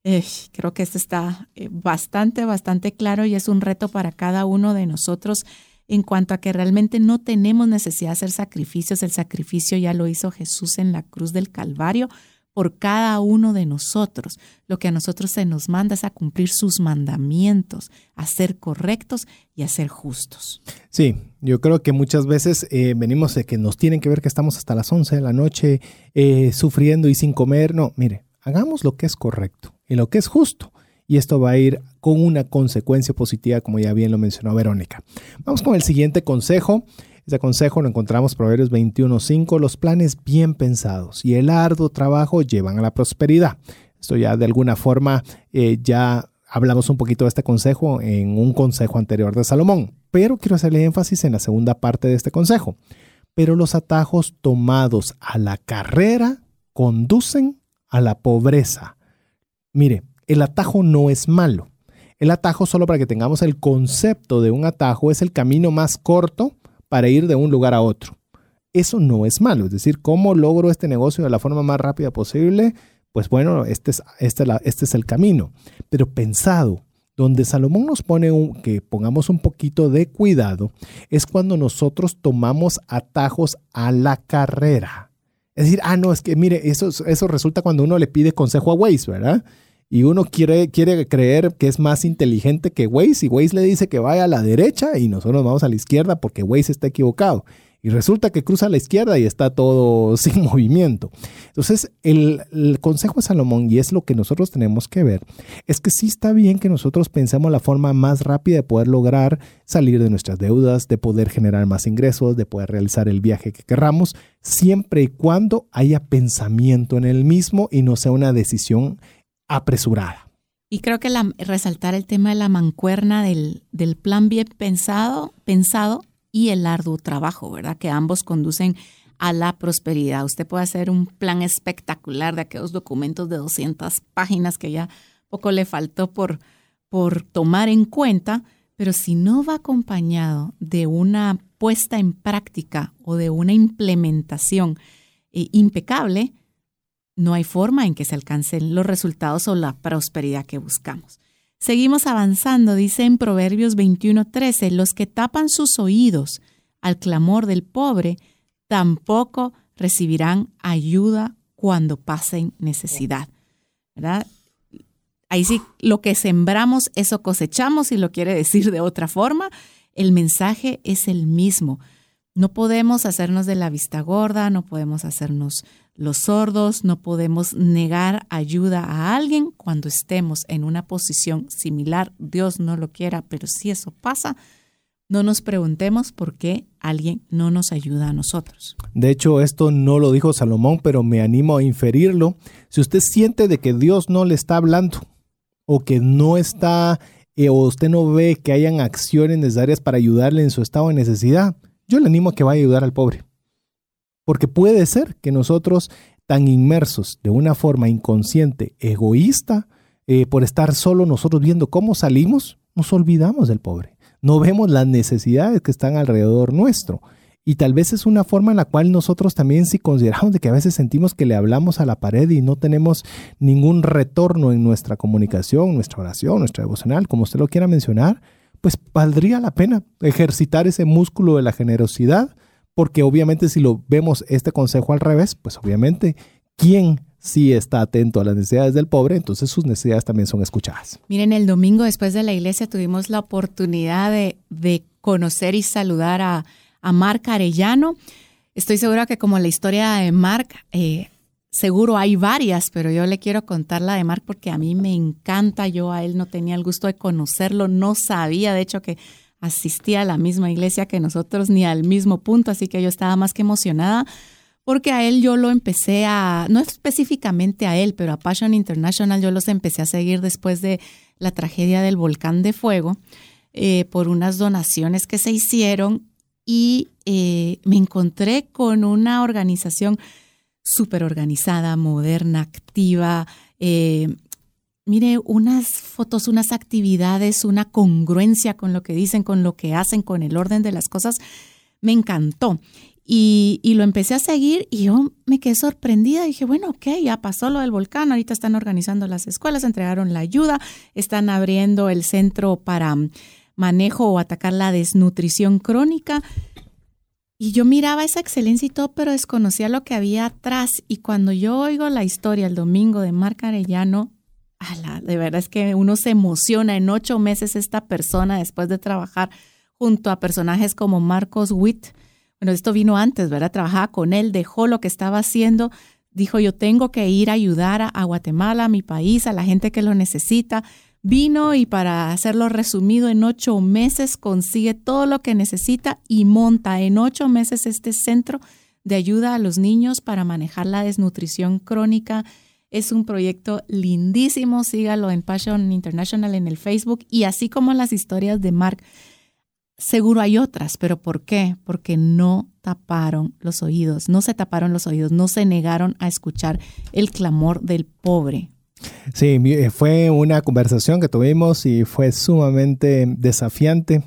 Eh, creo que esto está eh, bastante, bastante claro y es un reto para cada uno de nosotros en cuanto a que realmente no tenemos necesidad de hacer sacrificios. El sacrificio ya lo hizo Jesús en la cruz del Calvario por cada uno de nosotros. Lo que a nosotros se nos manda es a cumplir sus mandamientos, a ser correctos y a ser justos. Sí, yo creo que muchas veces eh, venimos de que nos tienen que ver que estamos hasta las 11 de la noche eh, sufriendo y sin comer. No, mire, hagamos lo que es correcto y lo que es justo. Y esto va a ir con una consecuencia positiva, como ya bien lo mencionó Verónica. Vamos con el siguiente consejo. Ese consejo lo encontramos en Proverbios 21.5, los planes bien pensados y el arduo trabajo llevan a la prosperidad. Esto ya de alguna forma eh, ya hablamos un poquito de este consejo en un consejo anterior de Salomón, pero quiero hacerle énfasis en la segunda parte de este consejo. Pero los atajos tomados a la carrera conducen a la pobreza. Mire, el atajo no es malo. El atajo, solo para que tengamos el concepto de un atajo, es el camino más corto para ir de un lugar a otro. Eso no es malo. Es decir, ¿cómo logro este negocio de la forma más rápida posible? Pues bueno, este es, este, este es el camino. Pero pensado, donde Salomón nos pone un, que pongamos un poquito de cuidado, es cuando nosotros tomamos atajos a la carrera. Es decir, ah, no, es que mire, eso, eso resulta cuando uno le pide consejo a Waze, ¿verdad? Y uno quiere, quiere creer que es más inteligente que Waze y Waze le dice que vaya a la derecha y nosotros vamos a la izquierda porque Waze está equivocado. Y resulta que cruza a la izquierda y está todo sin movimiento. Entonces, el, el, consejo de Salomón, y es lo que nosotros tenemos que ver, es que sí está bien que nosotros pensemos la forma más rápida de poder lograr salir de nuestras deudas, de poder generar más ingresos, de poder realizar el viaje que querramos, siempre y cuando haya pensamiento en el mismo y no sea una decisión apresurada. Y creo que resaltar el tema de la mancuerna del, del, plan bien pensado, pensado y el arduo trabajo, ¿verdad? Que ambos conducen a la prosperidad. Usted puede hacer un plan espectacular de aquellos documentos de 200 páginas que ya poco le faltó por, por tomar en cuenta, pero si no va acompañado de una puesta en práctica o de una implementación eh, impecable, no hay forma en que se alcancen los resultados o la prosperidad que buscamos. Seguimos avanzando, dice en Proverbios 21:13, los que tapan sus oídos al clamor del pobre, tampoco recibirán ayuda cuando pasen necesidad. ¿Verdad? Ahí sí, lo que sembramos, eso cosechamos, y lo quiere decir de otra forma. El mensaje es el mismo. No podemos hacernos de la vista gorda, no podemos hacernos los sordos, no podemos negar ayuda a alguien cuando estemos en una posición similar. Dios no lo quiera, pero si eso pasa, no nos preguntemos por qué alguien no nos ayuda a nosotros. De hecho, esto no lo dijo Salomón, pero me animo a inferirlo. Si usted siente de que Dios no le está hablando o que no está eh, o usted no ve que hayan acciones necesarias para ayudarle en su estado de necesidad, yo le animo a que vaya a ayudar al pobre. Porque puede ser que nosotros, tan inmersos de una forma inconsciente, egoísta, eh, por estar solo nosotros viendo cómo salimos, nos olvidamos del pobre. No vemos las necesidades que están alrededor nuestro. Y tal vez es una forma en la cual nosotros también si consideramos de que a veces sentimos que le hablamos a la pared y no tenemos ningún retorno en nuestra comunicación, nuestra oración, nuestra devocional, como usted lo quiera mencionar, pues valdría la pena ejercitar ese músculo de la generosidad, porque obviamente si lo vemos este consejo al revés, pues obviamente, ¿quién sí está atento a las necesidades del pobre, entonces sus necesidades también son escuchadas. Miren, el domingo después de la iglesia tuvimos la oportunidad de, conocer y saludar a, a Marc Arellano. Estoy segura que como la historia de Marc, eh, Seguro hay varias, pero yo le quiero contar la de Mark porque a mí me encanta. Yo a él no tenía el gusto de conocerlo, no sabía, de hecho, que asistía a la misma iglesia que nosotros ni al mismo punto, así que yo estaba más que emocionada porque a él yo lo empecé a, no específicamente a él, pero a Passion International yo los empecé a seguir después de la tragedia del volcán de fuego eh, por unas donaciones que se hicieron y eh, me encontré con una organización súper organizada, moderna, activa. Eh, mire, unas fotos, unas actividades, una congruencia con lo que dicen, con lo que hacen, con el orden de las cosas. Me encantó. Y, lo empecé a seguir y yo me quedé sorprendida. Dije, bueno, ok, ya pasó lo del volcán, ahorita están organizando las escuelas, entregaron la ayuda, están abriendo el centro para manejo o atacar la desnutrición crónica. Y yo miraba esa excelencia y todo, pero desconocía lo que había atrás. Y cuando yo oigo la historia el domingo de Marc Arellano, ala, de verdad es que uno se emociona. En ocho meses esta persona, después de trabajar junto a personajes como Marcos Witt, bueno, esto vino antes, ¿verdad? Trabajaba con él, dejó lo que estaba haciendo, dijo, yo tengo que ir a ayudar a Guatemala, a mi país, a la gente que lo necesita. Vino y para hacerlo resumido, en ocho meses consigue todo lo que necesita y monta en ocho meses este centro de ayuda a los niños para manejar la desnutrición crónica. Es un proyecto lindísimo, sígalo en Passion International en el Facebook y así como las historias de Mark. Seguro hay otras, pero ¿por qué? Porque no taparon los oídos, no se taparon los oídos, no se negaron a escuchar el clamor del pobre. Sí, eh, fue una conversación que tuvimos y fue sumamente desafiante.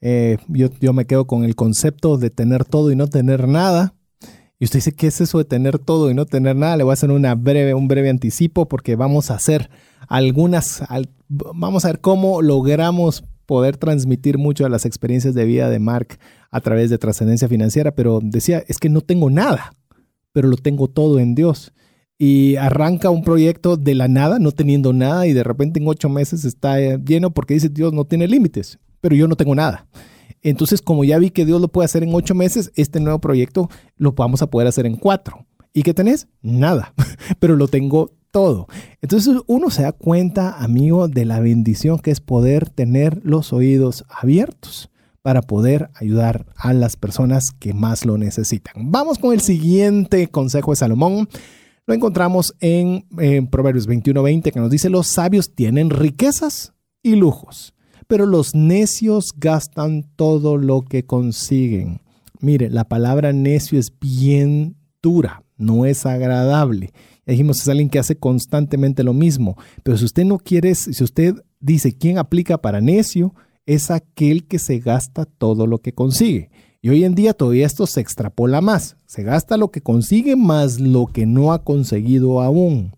Eh, yo, yo me quedo con el concepto de tener todo y no tener nada. Y usted dice, ¿qué es eso de tener todo y no tener nada? Le voy a hacer una breve, un breve anticipo porque vamos a hacer algunas, vamos a ver cómo logramos poder transmitir mucho de las experiencias de vida de Mark a través de trascendencia financiera, pero decía, es que no tengo nada, pero lo tengo todo en Dios. Y arranca un proyecto de la nada, no teniendo nada, y de repente en ocho meses está eh, lleno porque dice, Dios no tiene límites, pero yo no tengo nada. Entonces, como ya vi que Dios lo puede hacer en ocho meses, este nuevo proyecto lo vamos a poder hacer en cuatro. ¿Y qué tenés? Nada, pero lo tengo todo. Entonces uno se da cuenta, amigo, de la bendición que es poder tener los oídos abiertos para poder ayudar a las personas que más lo necesitan. Vamos con el siguiente consejo de Salomón. Lo encontramos en, en Proverbios 21:20 que nos dice, los sabios tienen riquezas y lujos, pero los necios gastan todo lo que consiguen. Mire, la palabra necio es bien dura, no es agradable dijimos, es alguien que hace constantemente lo mismo. Pero si usted no quiere, si usted dice quién aplica para necio, es aquel que se gasta todo lo que consigue. Y hoy en día todavía esto se extrapola más. Se gasta lo que consigue más lo que no ha conseguido aún.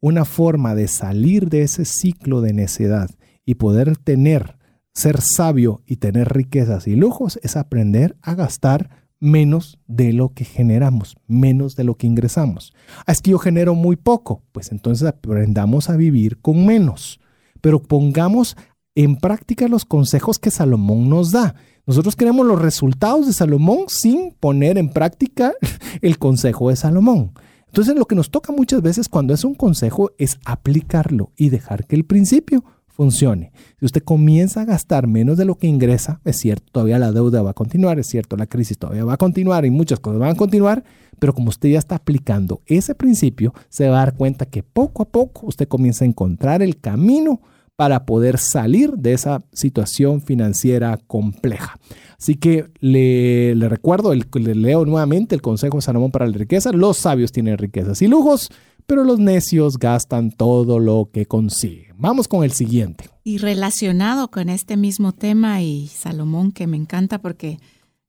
Una forma de salir de ese ciclo de necedad y poder tener, ser sabio y tener riquezas y lujos es aprender a gastar menos de lo que generamos, menos de lo que ingresamos. Ah, es que yo genero muy poco, pues entonces aprendamos a vivir con menos, pero pongamos en práctica los consejos que Salomón nos da. Nosotros queremos los resultados de Salomón sin poner en práctica el consejo de Salomón. Entonces lo que nos toca muchas veces cuando es un consejo es aplicarlo y dejar que el principio funcione. Si usted comienza a gastar menos de lo que ingresa, es cierto, todavía la deuda va a continuar, es cierto, la crisis todavía va a continuar y muchas cosas van a continuar, pero como usted ya está aplicando ese principio, se va a dar cuenta que poco a poco usted comienza a encontrar el camino para poder salir de esa situación financiera compleja. Así que le, recuerdo, le leo nuevamente el consejo de Salomón para la riqueza. Los sabios tienen riquezas y lujos, pero los necios gastan todo lo que consiguen. Vamos con el siguiente. Y relacionado con este mismo tema y Salomón que me encanta porque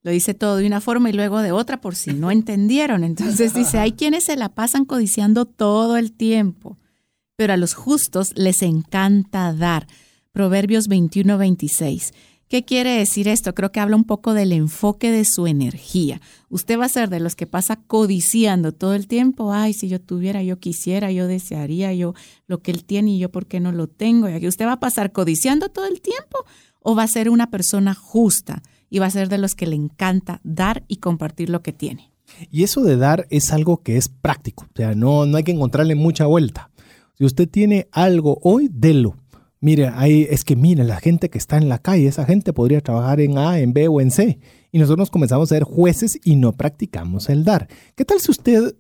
lo dice todo de una forma y luego de otra por si no entendieron. Entonces dice, hay quienes se la pasan codiciando todo el tiempo, pero a los justos les encanta dar. Proverbios 21, 26. ¿Qué quiere decir esto? Creo que habla un poco del enfoque de su energía. Usted va a ser de los que pasa codiciando todo el tiempo. Ay, si yo tuviera, yo quisiera, yo desearía, yo lo que él tiene y yo por qué no lo tengo. Y usted va a pasar codiciando todo el tiempo o va a ser una persona justa y va a ser de los que le encanta dar y compartir lo que tiene. Y eso de dar es algo que es práctico. O sea, no, no hay que encontrarle mucha vuelta. Si usted tiene algo hoy, délo Mire, ahí es que mire, la gente que está en la calle, esa gente podría trabajar en A, en B o en C. Y nosotros comenzamos a ser jueces y no practicamos el dar. ¿Qué tal si usted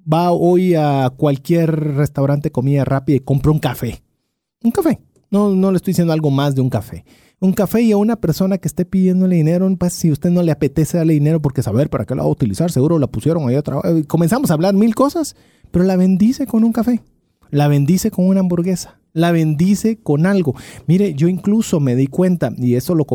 va hoy a cualquier restaurante comida rápida y compra un café? Un café. No, no le estoy diciendo algo más de un café. Un café y a una persona que esté pidiéndole dinero, pues, si usted no le apetece darle dinero porque saber para qué la va a utilizar, seguro la pusieron ahí otra. Comenzamos a hablar mil cosas, pero la bendice con un café. La bendice con una hamburguesa la bendice con algo. Mire, yo incluso me di cuenta, y eso lo,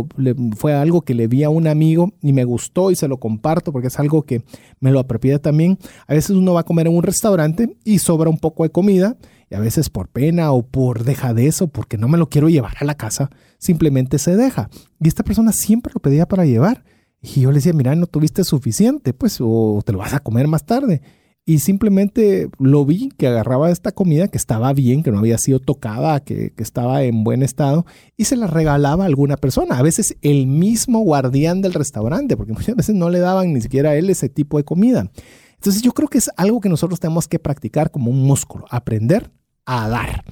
fue algo que le vi a un amigo y me gustó y se lo comparto porque es algo que me lo apropié también. A veces uno va a comer en un restaurante y sobra un poco de comida y a veces por pena o por dejadez o porque no me lo quiero llevar a la casa, simplemente se deja. Y esta persona siempre lo pedía para llevar. Y yo le decía, mira, no tuviste suficiente, pues, o te lo vas a comer más tarde y simplemente lo vi que agarraba esta comida que estaba bien, que no había sido tocada, que, estaba en buen estado y se la regalaba a alguna persona. A veces el mismo guardián del restaurante, porque muchas veces no le daban ni siquiera a él ese tipo de comida. Entonces yo creo que es algo que nosotros tenemos que practicar como un músculo, aprender a dar.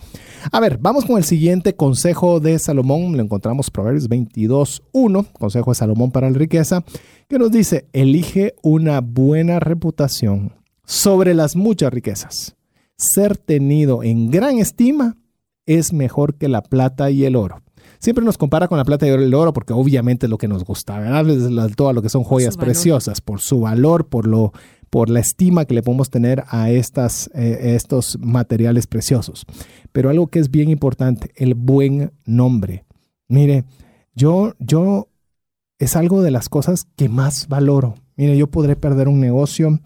A ver, vamos con el siguiente consejo de Salomón. Lo encontramos Proverbios 22.1, consejo de Salomón para la riqueza, que nos dice, elige una buena reputación sobre las muchas riquezas. Ser tenido en gran estima es mejor que la plata y el oro. Siempre nos compara con la plata y el oro porque obviamente es lo que nos gusta, ¿verdad? Todo lo que son joyas preciosas, por su valor, por lo por la estima que le podemos tener a estas, eh, estos materiales preciosos. Pero algo que es bien importante, el buen nombre. Mire, yo, yo es algo de las cosas que más valoro. Mire, yo podré perder un negocio.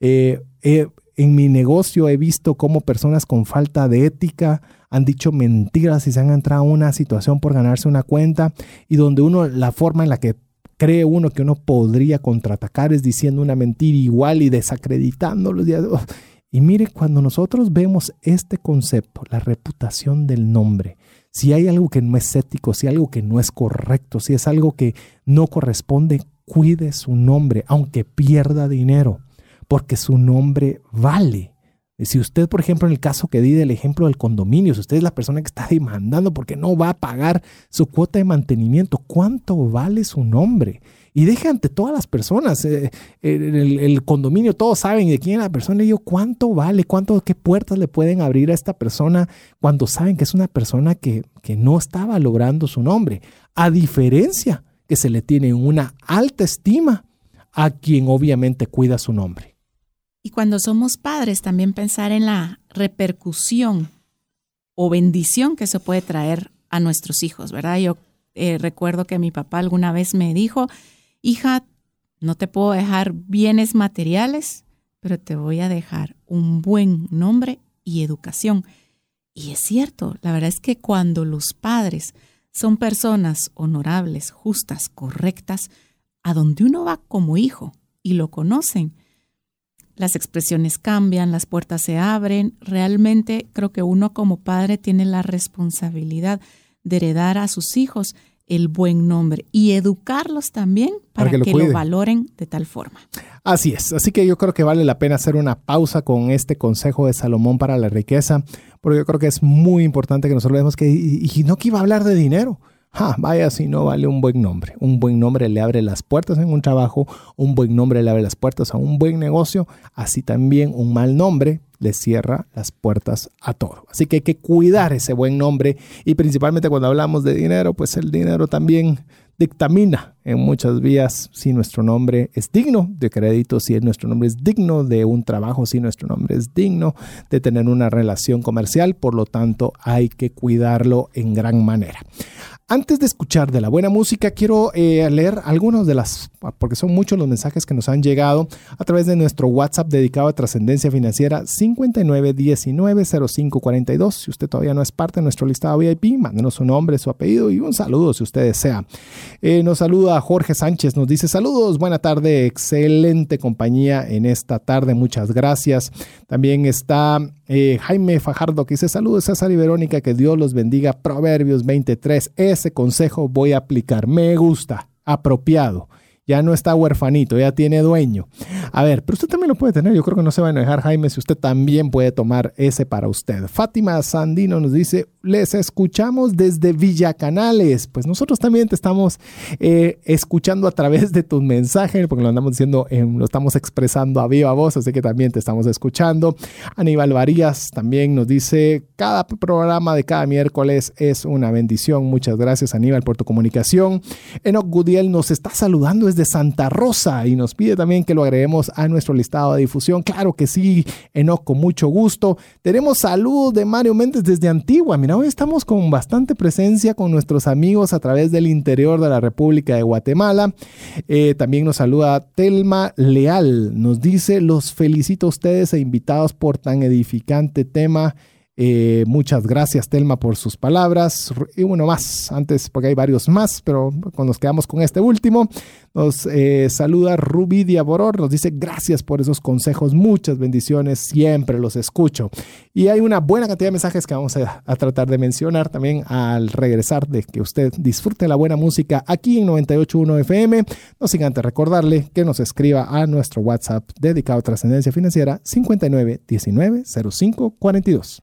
Eh, en mi negocio he visto cómo personas con falta de ética han dicho mentiras y se han entrado a una situación por ganarse una cuenta y donde uno, la forma en la que cree uno que uno podría contraatacar es diciendo una mentira igual y desacreditándolo. Y mire, cuando nosotros vemos este concepto, la reputación del nombre, si hay algo que no es ético, si hay algo que no es correcto, si es algo que no corresponde, cuide su nombre, aunque pierda dinero, porque su nombre vale. Si usted, por ejemplo, en el caso que di del ejemplo del condominio, si usted es la persona que está demandando porque no va a pagar su cuota de mantenimiento, ¿cuánto vale su nombre? Y deje ante todas las personas, eh, el, condominio, todos saben de quién es la persona, y yo, ¿cuánto vale? ¿Cuánto, qué puertas le pueden abrir a esta persona cuando saben que es una persona que, que no estaba logrando su nombre? A diferencia que se le tiene una alta estima a quien obviamente cuida su nombre. Y cuando somos padres, también pensar en la repercusión o bendición que se puede traer a nuestros hijos, ¿verdad? Yo eh, recuerdo que mi papá alguna vez me dijo, hija, no te puedo dejar bienes materiales, pero te voy a dejar un buen nombre y educación. Y es cierto, la verdad es que cuando los padres son personas honorables, justas, correctas, a donde uno va como hijo y lo conocen, las expresiones cambian, las puertas se abren. Realmente creo que uno como padre tiene la responsabilidad de heredar a sus hijos el buen nombre y educarlos también para, que, lo, valoren de tal forma. Así es, así que yo creo que vale la pena hacer una pausa con este consejo de Salomón para la riqueza, porque yo creo que es muy importante que nosotros veamos que, y no que iba a hablar de dinero, vaya si no vale un buen nombre. Un buen nombre le abre las puertas en un trabajo, un buen nombre le abre las puertas a un buen negocio, así también un mal nombre le cierra las puertas a todo. Así que hay que cuidar ese buen nombre y principalmente cuando hablamos de dinero, pues el dinero también dictamina en muchas vías si nuestro nombre es digno de crédito, si nuestro nombre es digno de un trabajo, si nuestro nombre es digno de tener una relación comercial. Por lo tanto, hay que cuidarlo en gran manera. Antes de escuchar de la buena música, quiero eh, leer algunos de las, porque son muchos los mensajes que nos han llegado a través de nuestro WhatsApp dedicado a trascendencia financiera 59190542. Si usted todavía no es parte de nuestro listado VIP, mándenos su nombre, su apellido y un saludo si usted desea. Eh, nos saluda Jorge Sánchez, nos dice saludos, buena tarde, excelente compañía en esta tarde, muchas gracias. También está eh, Jaime Fajardo que dice saludos César y Verónica, que Dios los bendiga. Proverbios 23, ese consejo voy a aplicar, me gusta, apropiado ya no está huerfanito, ya tiene dueño. A ver, pero usted también lo puede tener. Yo creo que no se va a dejar, Jaime, si usted también puede tomar ese para usted. Fátima Sandino nos dice, les escuchamos desde Villa Canales. Pues nosotros también te estamos eh, escuchando a través de tus mensajes, porque lo andamos diciendo, lo estamos expresando a viva voz, así que también te estamos escuchando. Aníbal Varías también nos dice, cada programa de cada miércoles es una bendición. Muchas gracias, Aníbal, por tu comunicación. Enoch Gudiel nos está saludando desde Santa Rosa y nos pide también que lo agreguemos a nuestro listado de difusión. Claro que sí, Enoch, con mucho gusto. Tenemos saludos de Mario Méndez desde Antigua. Mira, hoy estamos con bastante presencia con nuestros amigos a través del interior de la República de Guatemala. Eh, también nos saluda Telma Leal. Nos dice, los felicito a ustedes e invitados por tan edificante tema. Eh, muchas gracias, Telma, por sus palabras. Y uno más, antes, porque hay varios más, pero nos quedamos con este último. Nos eh, saluda Rubí Diaboror, nos dice gracias por esos consejos, muchas bendiciones, siempre los escucho. Y hay una buena cantidad de mensajes que vamos a, tratar de mencionar también al regresar de que usted disfrute la buena música aquí en 98.1 FM. No sin antes recordarle que nos escriba a nuestro WhatsApp dedicado a trascendencia financiera 59 19 05 42.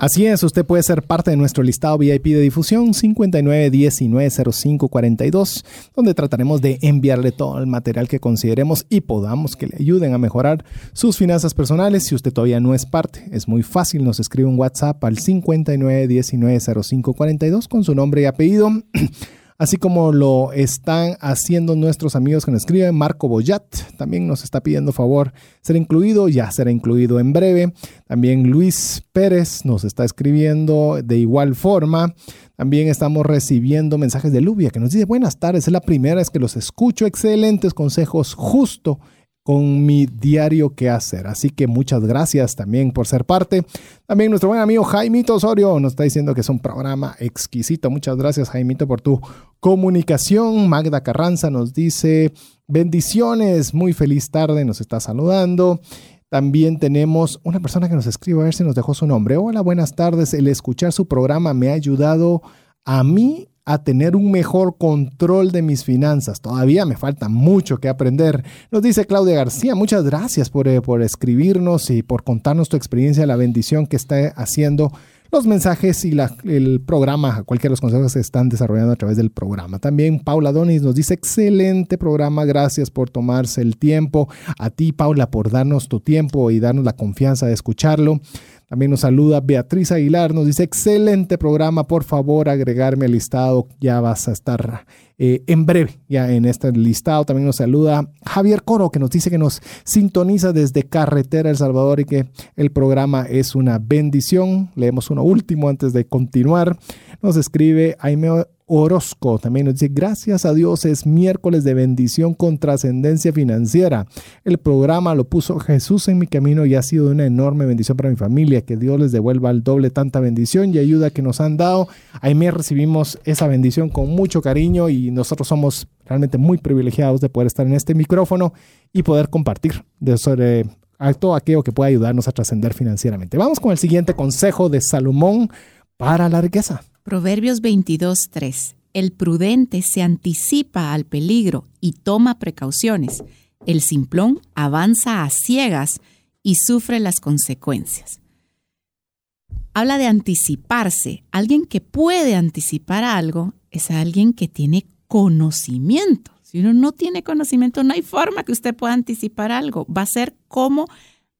Así es, usted puede ser parte de nuestro listado VIP de difusión 59190542, donde trataremos de enviarle todo el material que consideremos y podamos que le ayuden a mejorar sus finanzas personales. Si usted todavía no es parte, es muy fácil, nos escribe un WhatsApp al 59190542 con su nombre y apellido. así como lo están haciendo nuestros amigos que nos escriben. Marco Boyat también nos está pidiendo favor ser incluido, ya será incluido en breve. También Luis Pérez nos está escribiendo de igual forma. También estamos recibiendo mensajes de Lubia que nos dice buenas tardes, es la primera vez que los escucho, excelentes consejos justo con mi diario que hacer. Así que muchas gracias también por ser parte. También nuestro buen amigo Jaimito Osorio nos está diciendo que es un programa exquisito. Muchas gracias Jaimito por tu comunicación. Magda Carranza nos dice bendiciones, muy feliz tarde, nos está saludando. También tenemos una persona que nos escribe a ver si nos dejó su nombre. Hola, buenas tardes. El escuchar su programa me ha ayudado a mí a tener un mejor control de mis finanzas. Todavía me falta mucho que aprender. Nos dice Claudia García, muchas gracias por, eh, por escribirnos y por contarnos tu experiencia, la bendición que está haciendo los mensajes y el programa, cualquiera de los consejos se están desarrollando a través del programa. También Paula Donis nos dice, excelente programa, gracias por tomarse el tiempo. A ti, Paula, por darnos tu tiempo y darnos la confianza de escucharlo. También nos saluda Beatriz Aguilar, nos dice, excelente programa, por favor agregarme al listado, ya vas a estar eh, en breve ya en este listado. También nos saluda Javier Coro, que nos dice que nos sintoniza desde Carretera El Salvador y que el programa es una bendición. Leemos uno último antes de continuar. Nos escribe Aime Orozco también nos dice, gracias a Dios es miércoles de bendición con trascendencia financiera. El programa lo puso Jesús en mi camino y ha sido una enorme bendición para mi familia. Que Dios les devuelva al doble tanta bendición y ayuda que nos han dado. Ahí me recibimos esa bendición con mucho cariño y nosotros somos realmente muy privilegiados de poder estar en este micrófono y poder compartir de sobre todo aquello que pueda ayudarnos a trascender financieramente. Vamos con el siguiente consejo de Salomón para la riqueza. Proverbios 22.3. El prudente se anticipa al peligro y toma precauciones. El simplón avanza a ciegas y sufre las consecuencias. Habla de anticiparse. Alguien que puede anticipar algo es alguien que tiene conocimiento. Si uno no tiene conocimiento, no hay forma que usted pueda anticipar algo. Va a ser como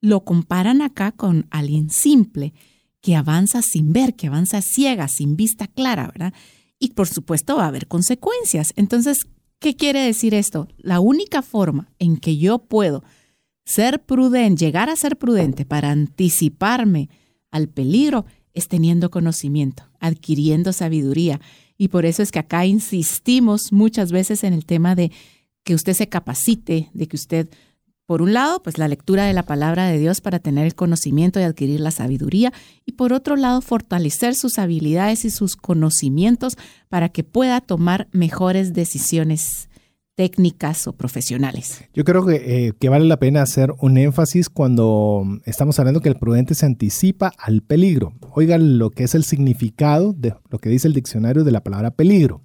lo comparan acá con alguien simple que avanza sin ver, que avanza ciega, sin vista clara, ¿verdad? Y por supuesto va a haber consecuencias. Entonces, ¿qué quiere decir esto? La única forma en que yo puedo ser prudente, llegar a ser prudente para anticiparme al peligro es teniendo conocimiento, adquiriendo sabiduría. Y por eso es que acá insistimos muchas veces en el tema de que usted se capacite, de que usted por un lado, pues la lectura de la palabra de Dios para tener el conocimiento y adquirir la sabiduría, y por otro lado, fortalecer sus habilidades y sus conocimientos para que pueda tomar mejores decisiones técnicas o profesionales. Yo creo que, eh, vale la pena hacer un énfasis cuando estamos hablando que el prudente se anticipa al peligro. Oigan lo que es el significado de lo que dice el diccionario de la palabra peligro.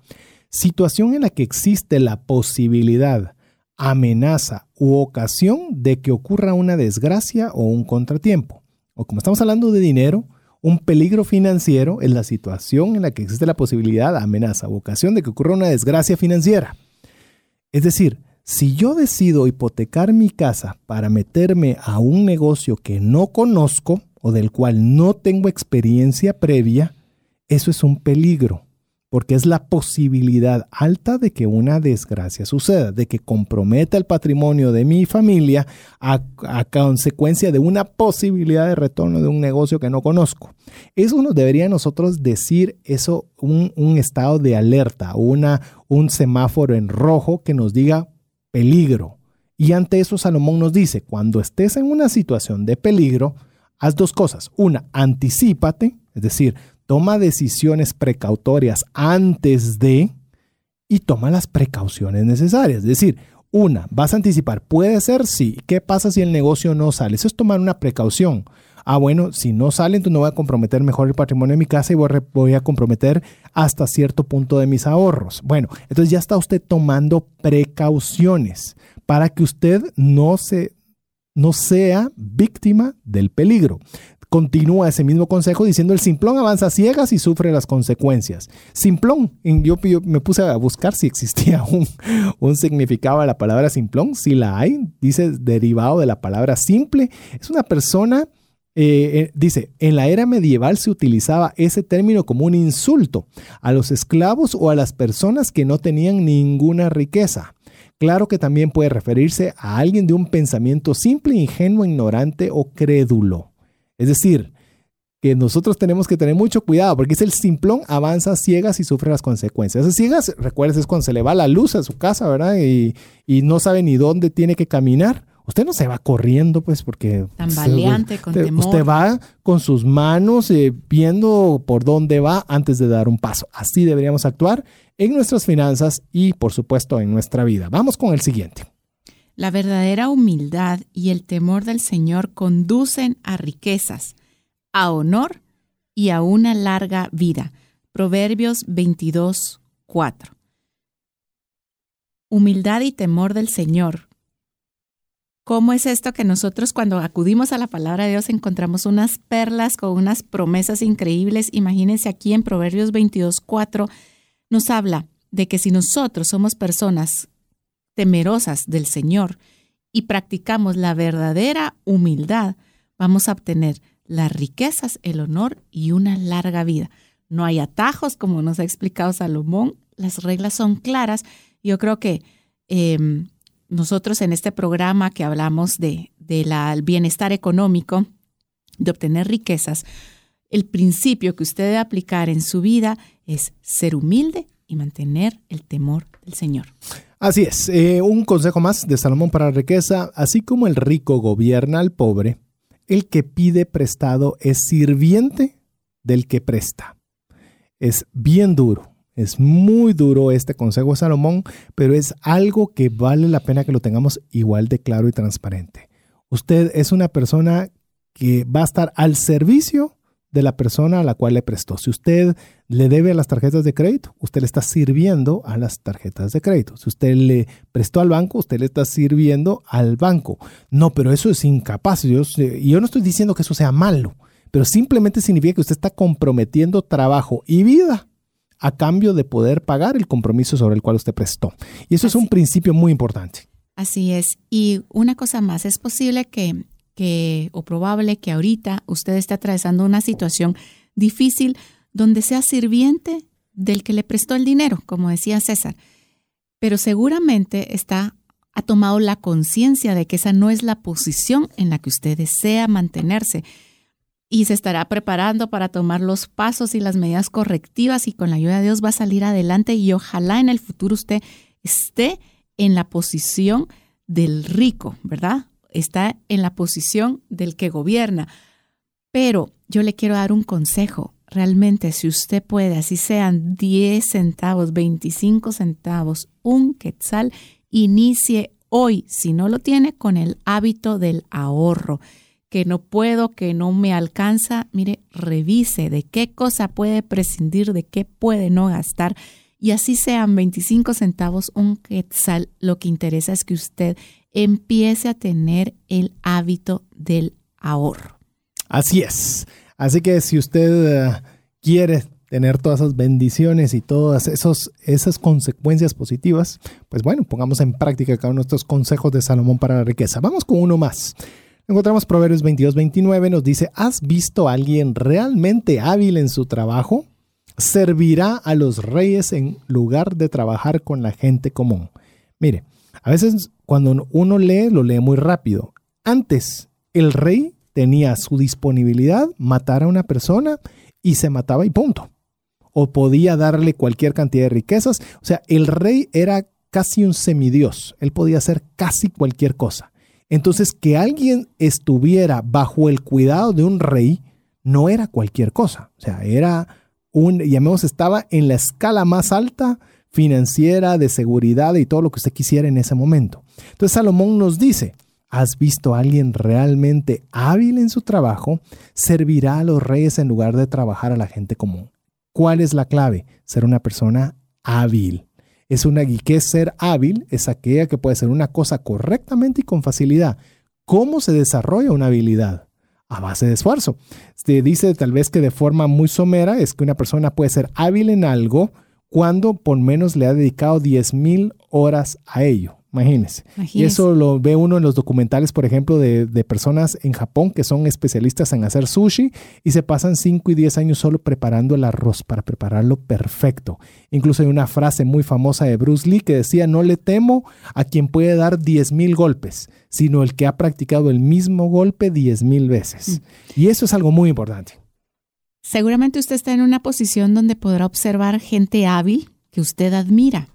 Situación en la que existe la posibilidad amenaza u ocasión de que ocurra una desgracia o un contratiempo. O como estamos hablando de dinero, un peligro financiero es la situación en la que existe la posibilidad, amenaza u ocasión de que ocurra una desgracia financiera. Es decir, si yo decido hipotecar mi casa para meterme a un negocio que no conozco o del cual no tengo experiencia previa, eso es un peligro porque es la posibilidad alta de que una desgracia suceda, de que comprometa el patrimonio de mi familia a, consecuencia de una posibilidad de retorno de un negocio que no conozco. Eso nos debería nosotros decir eso, un, estado de alerta, una, un semáforo en rojo que nos diga peligro. Y ante eso Salomón nos dice, cuando estés en una situación de peligro, haz dos cosas. Una, anticípate, es decir, toma decisiones precautorias antes de y toma las precauciones necesarias. Es decir, Una, vas a anticipar. Puede ser, sí. ¿Qué pasa si el negocio no sale? Eso es tomar una precaución. Ah, bueno, si no sale, entonces no voy a comprometer mejor el patrimonio de mi casa y voy a comprometer hasta cierto punto de mis ahorros. Bueno, entonces ya está usted tomando precauciones para que usted no se no sea víctima del peligro. Continúa ese mismo consejo diciendo el simplón avanza ciegas y sufre las consecuencias. Simplón, yo, yo me puse a buscar si existía un, significado de la palabra simplón. Si la hay, dice derivado de la palabra simple. Es una persona eh, eh, dice, en la era medieval se utilizaba ese término como un insulto a los esclavos o a las personas que no tenían ninguna riqueza. Claro que también puede referirse a alguien de un pensamiento simple, ingenuo, ignorante o crédulo. Es decir, que nosotros tenemos que tener mucho cuidado porque es el simplón avanza ciegas y sufre las consecuencias. Esas ciegas, recuerdes, es cuando se le va la luz a su casa, ¿verdad? Y, y no sabe ni dónde tiene que caminar. Usted no se va corriendo, pues, porque... Tan valiante, con usted, temor. Usted va con sus manos eh, viendo por dónde va antes de dar un paso. Así deberíamos actuar en nuestras finanzas y, por supuesto, en nuestra vida. Vamos con el siguiente. La verdadera humildad y el temor del Señor conducen a riquezas, a honor y a una larga vida. Proverbios 22, 4. Humildad y temor del Señor. ¿Cómo es esto que nosotros cuando acudimos a la palabra de Dios encontramos unas perlas con unas promesas increíbles? Imagínense aquí en Proverbios 22, 4 nos habla de que si nosotros somos personas temerosas del Señor y practicamos la verdadera humildad, vamos a obtener las riquezas, el honor y una larga vida. No hay atajos, como nos ha explicado Salomón, las reglas son claras. Yo creo que em, nosotros en este programa que hablamos de, bienestar económico, de obtener riquezas, el principio que usted debe aplicar en su vida es ser humilde y mantener el temor del Señor. Así es, eh, un consejo más de Salomón para la riqueza, así como el rico gobierna al pobre, el que pide prestado es sirviente del que presta. Es bien duro, es muy duro este consejo de Salomón, pero es algo que vale la pena que lo tengamos igual de claro y transparente. Usted es una persona que va a estar al servicio de la persona a la cual le prestó. Si usted le debe a las tarjetas de crédito, usted le está sirviendo a las tarjetas de crédito. Si usted le prestó al banco, usted le está sirviendo al banco. No, pero eso es incapaz. Yo, yo no estoy diciendo que eso sea malo, pero simplemente significa que usted está comprometiendo trabajo y vida a cambio de poder pagar el compromiso sobre el cual usted prestó. Y eso es un principio muy importante. Así es. Y una cosa más, es posible que que o probable que ahorita usted esté atravesando una situación difícil donde sea sirviente del que le prestó el dinero, como decía César. Pero seguramente está ha tomado la conciencia de que esa no es la posición en la que usted desea mantenerse y se estará preparando para tomar los pasos y las medidas correctivas y con la ayuda de Dios va a salir adelante y ojalá en el futuro usted esté en la posición del rico, ¿verdad? Está en la posición del que gobierna. Pero yo le quiero dar un consejo. Realmente, si usted puede, así sean 10 centavos, 25 centavos, un quetzal, inicie hoy, si no lo tiene, con el hábito del ahorro. Que no puedo, que no me alcanza, mire, revise de qué cosa puede prescindir, de qué puede no gastar. Y así sean 25 centavos, un quetzal, lo que interesa es que usted empiece a tener el hábito del ahorro. Así es. Así que si usted eh, quiere tener todas esas bendiciones y todas esos, esas consecuencias positivas, pues bueno, pongamos en práctica cada uno de estos consejos de Salomón para la riqueza. Vamos con uno más. Encontramos Proverbios 22, 29, nos dice, ¿has visto a alguien realmente hábil en su trabajo? Servirá a los reyes en lugar de trabajar con la gente común. Mire, a veces cuando uno lee, lo lee muy rápido. Antes, el rey tenía su disponibilidad matar a una persona y se mataba y punto. O podía darle cualquier cantidad de riquezas. O sea, el rey era casi un semidios. Él podía hacer casi cualquier cosa. Entonces, que alguien estuviera bajo el cuidado de un rey no era cualquier cosa. O sea, era un, llamemos, estaba en la escala más alta financiera, de seguridad y todo lo que usted quisiera en ese momento. Entonces Salomón nos dice, ¿has visto a alguien realmente hábil en su trabajo? Servirá a los reyes en lugar de trabajar a la gente común. ¿Cuál es la clave? Ser una persona hábil. Es una es ser hábil, es aquella que puede hacer una cosa correctamente y con facilidad. ¿Cómo se desarrolla una habilidad? A base de esfuerzo. Se dice tal vez que de forma muy somera es que una persona puede ser hábil en algo cuando por menos le ha dedicado 10.000 horas a ello. Imagínense. Y eso lo ve uno en los documentales, por ejemplo, de, personas en Japón que son especialistas en hacer sushi y se pasan 5 y 10 años solo preparando el arroz para prepararlo perfecto. Incluso hay una frase muy famosa de Bruce Lee que decía, no le temo a quien puede dar 10 mil golpes, sino el que ha practicado el mismo golpe 10 mil veces. Mm. Y eso es algo muy importante. Seguramente usted está en una posición donde podrá observar gente hábil que usted admira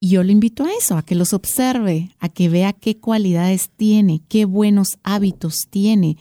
y yo le invito a eso, a que los observe, a que vea qué cualidades tiene, qué buenos hábitos tiene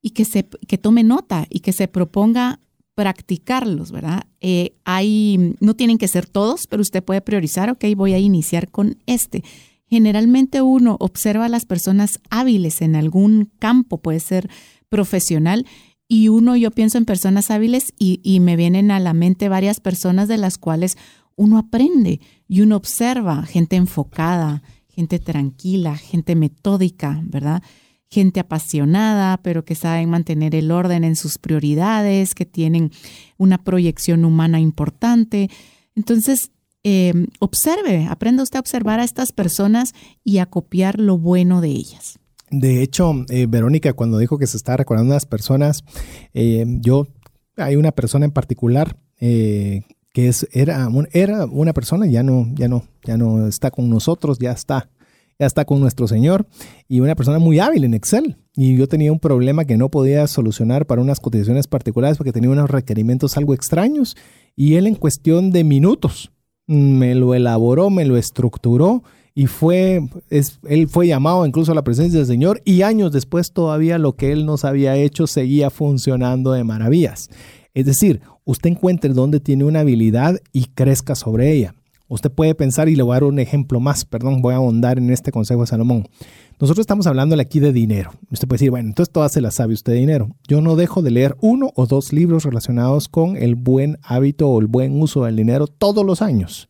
y que, se, que tome nota y que se proponga practicarlos, ¿verdad? Eh, hay, no tienen que ser todos, pero usted puede priorizar, ok, voy a iniciar con este. Generalmente uno observa a las personas hábiles en algún campo, puede ser profesional, y uno, yo pienso en personas hábiles y, y me vienen a la mente varias personas de las cuales uno aprende y uno observa gente enfocada, gente tranquila, gente metódica, ¿verdad? Gente apasionada, pero que saben mantener el orden en sus prioridades, que tienen una proyección humana importante. Entonces, em, observe, aprenda usted a observar a estas personas y a copiar lo bueno de ellas. De hecho, eh, Verónica, cuando dijo que se está recordando a las personas, eh, yo, hay una persona en particular eh, que es, era, era una persona, ya no, ya no, ya no está con nosotros, ya está, ya está con nuestro Señor, y una persona muy hábil en Excel. Y yo tenía un problema que no podía solucionar para unas cotizaciones particulares porque tenía unos requerimientos algo extraños, y él en cuestión de minutos me lo elaboró, me lo estructuró, y fue, es, él fue llamado incluso a la presencia del Señor, y años después todavía lo que él nos había hecho seguía funcionando de maravillas. Es decir, usted encuentre dónde tiene una habilidad y crezca sobre ella. Usted puede pensar, y le voy a dar un ejemplo más, perdón, voy a ahondar en este consejo de Salomón. Nosotros estamos hablándole aquí de dinero. Usted puede decir, bueno, entonces todas se las sabe usted de dinero. Yo no dejo de leer uno o dos libros relacionados con el buen hábito o el buen uso del dinero todos los años.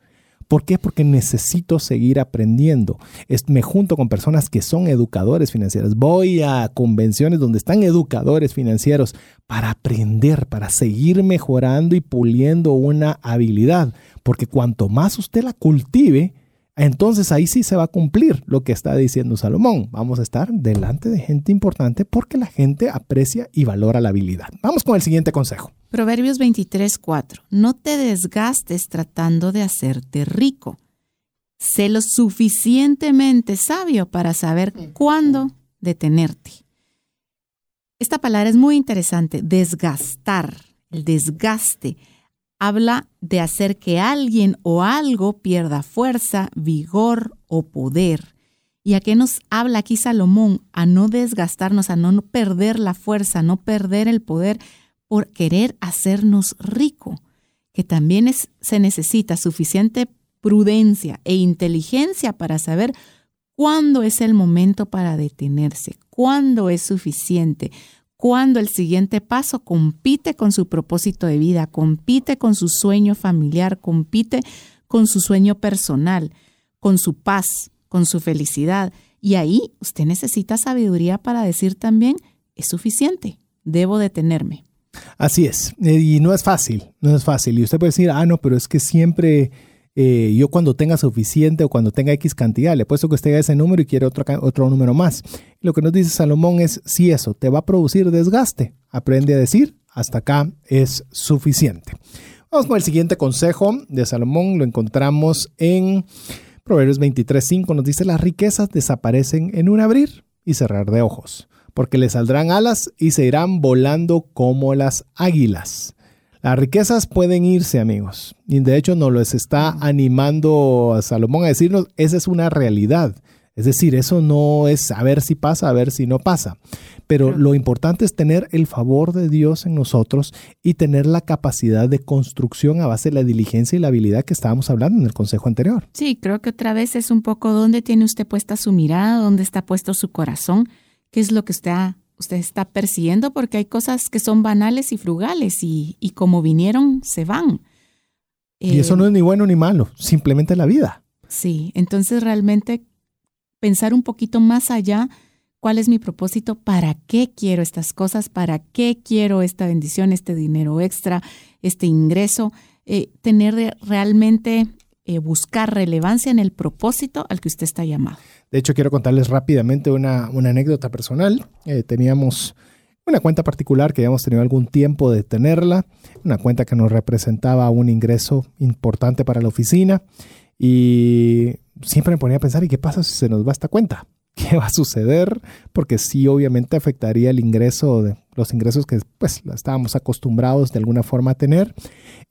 ¿Por qué? Porque necesito seguir aprendiendo. me junto con personas que son educadores financieros. Voy a convenciones donde están educadores financieros para aprender, para seguir mejorando y puliendo una habilidad. Porque cuanto más usted la cultive, entonces ahí sí se va a cumplir lo que está diciendo Salomón. Vamos a estar delante de gente importante porque la gente aprecia y valora la habilidad. Vamos con el siguiente consejo. Proverbios 23, 4. No te desgastes tratando de hacerte rico. Sé lo suficientemente sabio para saber cuándo detenerte. Esta palabra es muy interesante, desgastar, el desgaste habla de hacer que alguien o algo pierda fuerza, vigor o poder. ¿Y a qué nos habla aquí Salomón? A no desgastarnos, a no perder la fuerza, no perder el poder por querer hacernos rico, que también es, se necesita suficiente prudencia e inteligencia para saber cuándo es el momento para detenerse, cuándo es suficiente, cuando el siguiente paso compite con su propósito de vida, compite con su sueño familiar, compite con su sueño personal, con su paz, con su felicidad. Y ahí usted necesita sabiduría para decir también, es suficiente, debo detenerme. Así es, eh, y no es fácil, no es fácil. Y usted puede decir, ah, no, pero es que siempre eh, yo cuando tenga suficiente o cuando tenga X cantidad, le puesto que usted ese número y quiere otro, otro número más. Lo que nos dice Salomón es, si eso te va a producir desgaste, aprende a decir, hasta acá es suficiente. Vamos con el siguiente consejo de Salomón, lo encontramos en Proverbios 23.5, nos dice, las riquezas desaparecen en un abrir y cerrar de ojos, porque le saldrán alas y se irán volando como las águilas. Las riquezas pueden irse, amigos. Y de hecho nos los está animando a Salomón a decirnos, esa es una realidad. Es decir, eso no es a ver si pasa, a ver si no pasa. Pero lo importante es tener el favor de Dios en nosotros y tener la capacidad de construcción a base de la diligencia y la habilidad que estábamos hablando en el consejo anterior. Sí, creo que otra vez es un poco dónde tiene usted puesta su mirada, dónde está puesto su corazón, qué es lo que usted, usted está persiguiendo, porque hay cosas que son banales y frugales y, como vinieron, se van. Y eso no es ni bueno ni malo, simplemente la vida. Sí, entonces realmente pensar un poquito más allá cuál es mi propósito, para qué quiero estas cosas, para qué quiero esta bendición, este dinero extra, este ingreso, eh, tener realmente, eh, buscar relevancia en el propósito al que usted está llamado. De hecho, quiero contarles rápidamente una, anécdota personal. Eh, teníamos una cuenta particular que habíamos tenido algún tiempo de tenerla, una cuenta que nos representaba un ingreso importante para la oficina y siempre me ponía a pensar, ¿y qué pasa si se nos va esta cuenta? qué va a suceder, porque sí obviamente afectaría el ingreso de los ingresos que pues estábamos acostumbrados de alguna forma a tener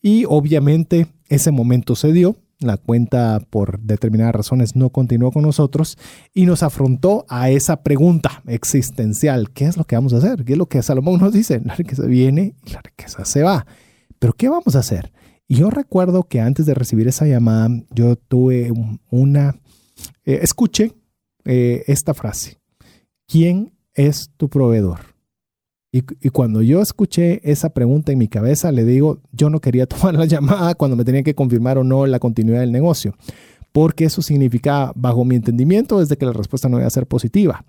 y obviamente ese momento se dio, la cuenta por determinadas razones no continuó con nosotros y nos afrontó a esa pregunta existencial, ¿qué es lo que vamos a hacer? ¿Qué es lo que Salomón nos dice? La riqueza viene y la riqueza se va, pero ¿qué vamos a hacer? Y yo recuerdo que antes de recibir esa llamada, yo tuve una, eh, escuché eh, esta frase. ¿Quién es tu proveedor? Y, cuando yo escuché esa pregunta en mi cabeza, le digo, yo no quería tomar la llamada cuando me tenía que confirmar o no la continuidad del negocio, porque eso significa, bajo mi entendimiento, desde que la respuesta no iba a ser positiva.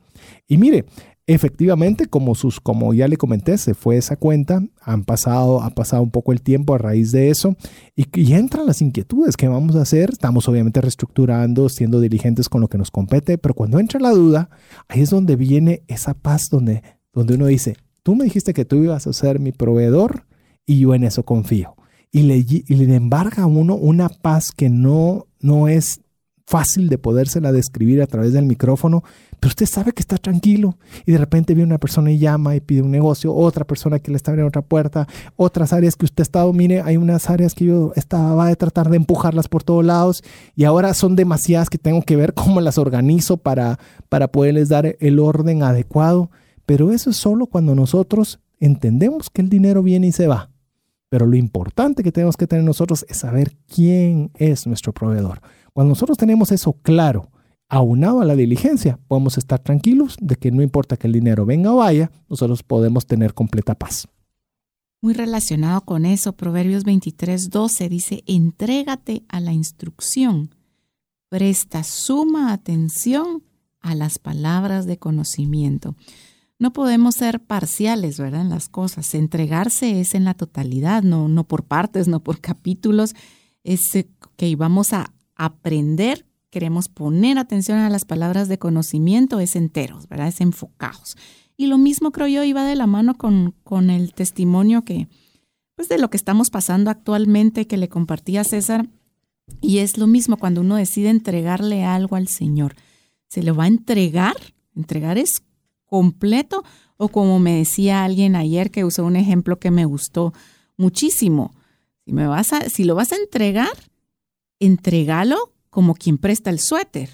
Y mire, Efectivamente, como, sus, como ya le comenté, se fue esa cuenta, han pasado, ha pasado un poco el tiempo a raíz de eso y, entran las inquietudes, ¿qué vamos a hacer? Estamos obviamente reestructurando, siendo diligentes con lo que nos compete, pero cuando entra la duda, ahí es donde viene esa paz donde, donde uno dice, tú me dijiste que tú ibas a ser mi proveedor y yo en eso confío. Y le, y le embarga a uno una paz que no, no es fácil de podérsela describir a través del micrófono, pero usted sabe que está tranquilo. Y de repente viene una persona y llama y pide un negocio, otra persona que le está abriendo otra puerta, otras áreas que usted está estado, mire, hay unas áreas que yo estaba a tratar de empujarlas por todos lados y ahora son demasiadas que tengo que ver cómo las organizo para, para poderles dar el orden adecuado, pero eso es solo cuando nosotros entendemos que el dinero viene y se va. Pero lo importante que tenemos que tener nosotros es saber quién es nuestro proveedor. Cuando nosotros tenemos eso claro, aunado a la diligencia, podemos estar tranquilos de que no importa que el dinero venga o vaya, nosotros podemos tener completa paz. Muy relacionado con eso, Proverbios 23, 12 dice, entrégate a la instrucción, presta suma atención a las palabras de conocimiento. No podemos ser parciales, ¿verdad? En las cosas. Entregarse es en la totalidad, no, no por partes, no por capítulos. Es eh, que vamos a aprender, queremos poner atención a las palabras de conocimiento, es enteros, ¿verdad? Es enfocados. Y lo mismo creo yo iba de la mano con, con el testimonio que, pues de lo que estamos pasando actualmente que le compartía César. Y es lo mismo cuando uno decide entregarle algo al Señor. ¿Se lo va a entregar? ¿Entregar es completo? O como me decía alguien ayer que usó un ejemplo que me gustó muchísimo. Si, me vas a, si lo vas a entregar, entregalo como quien presta el suéter.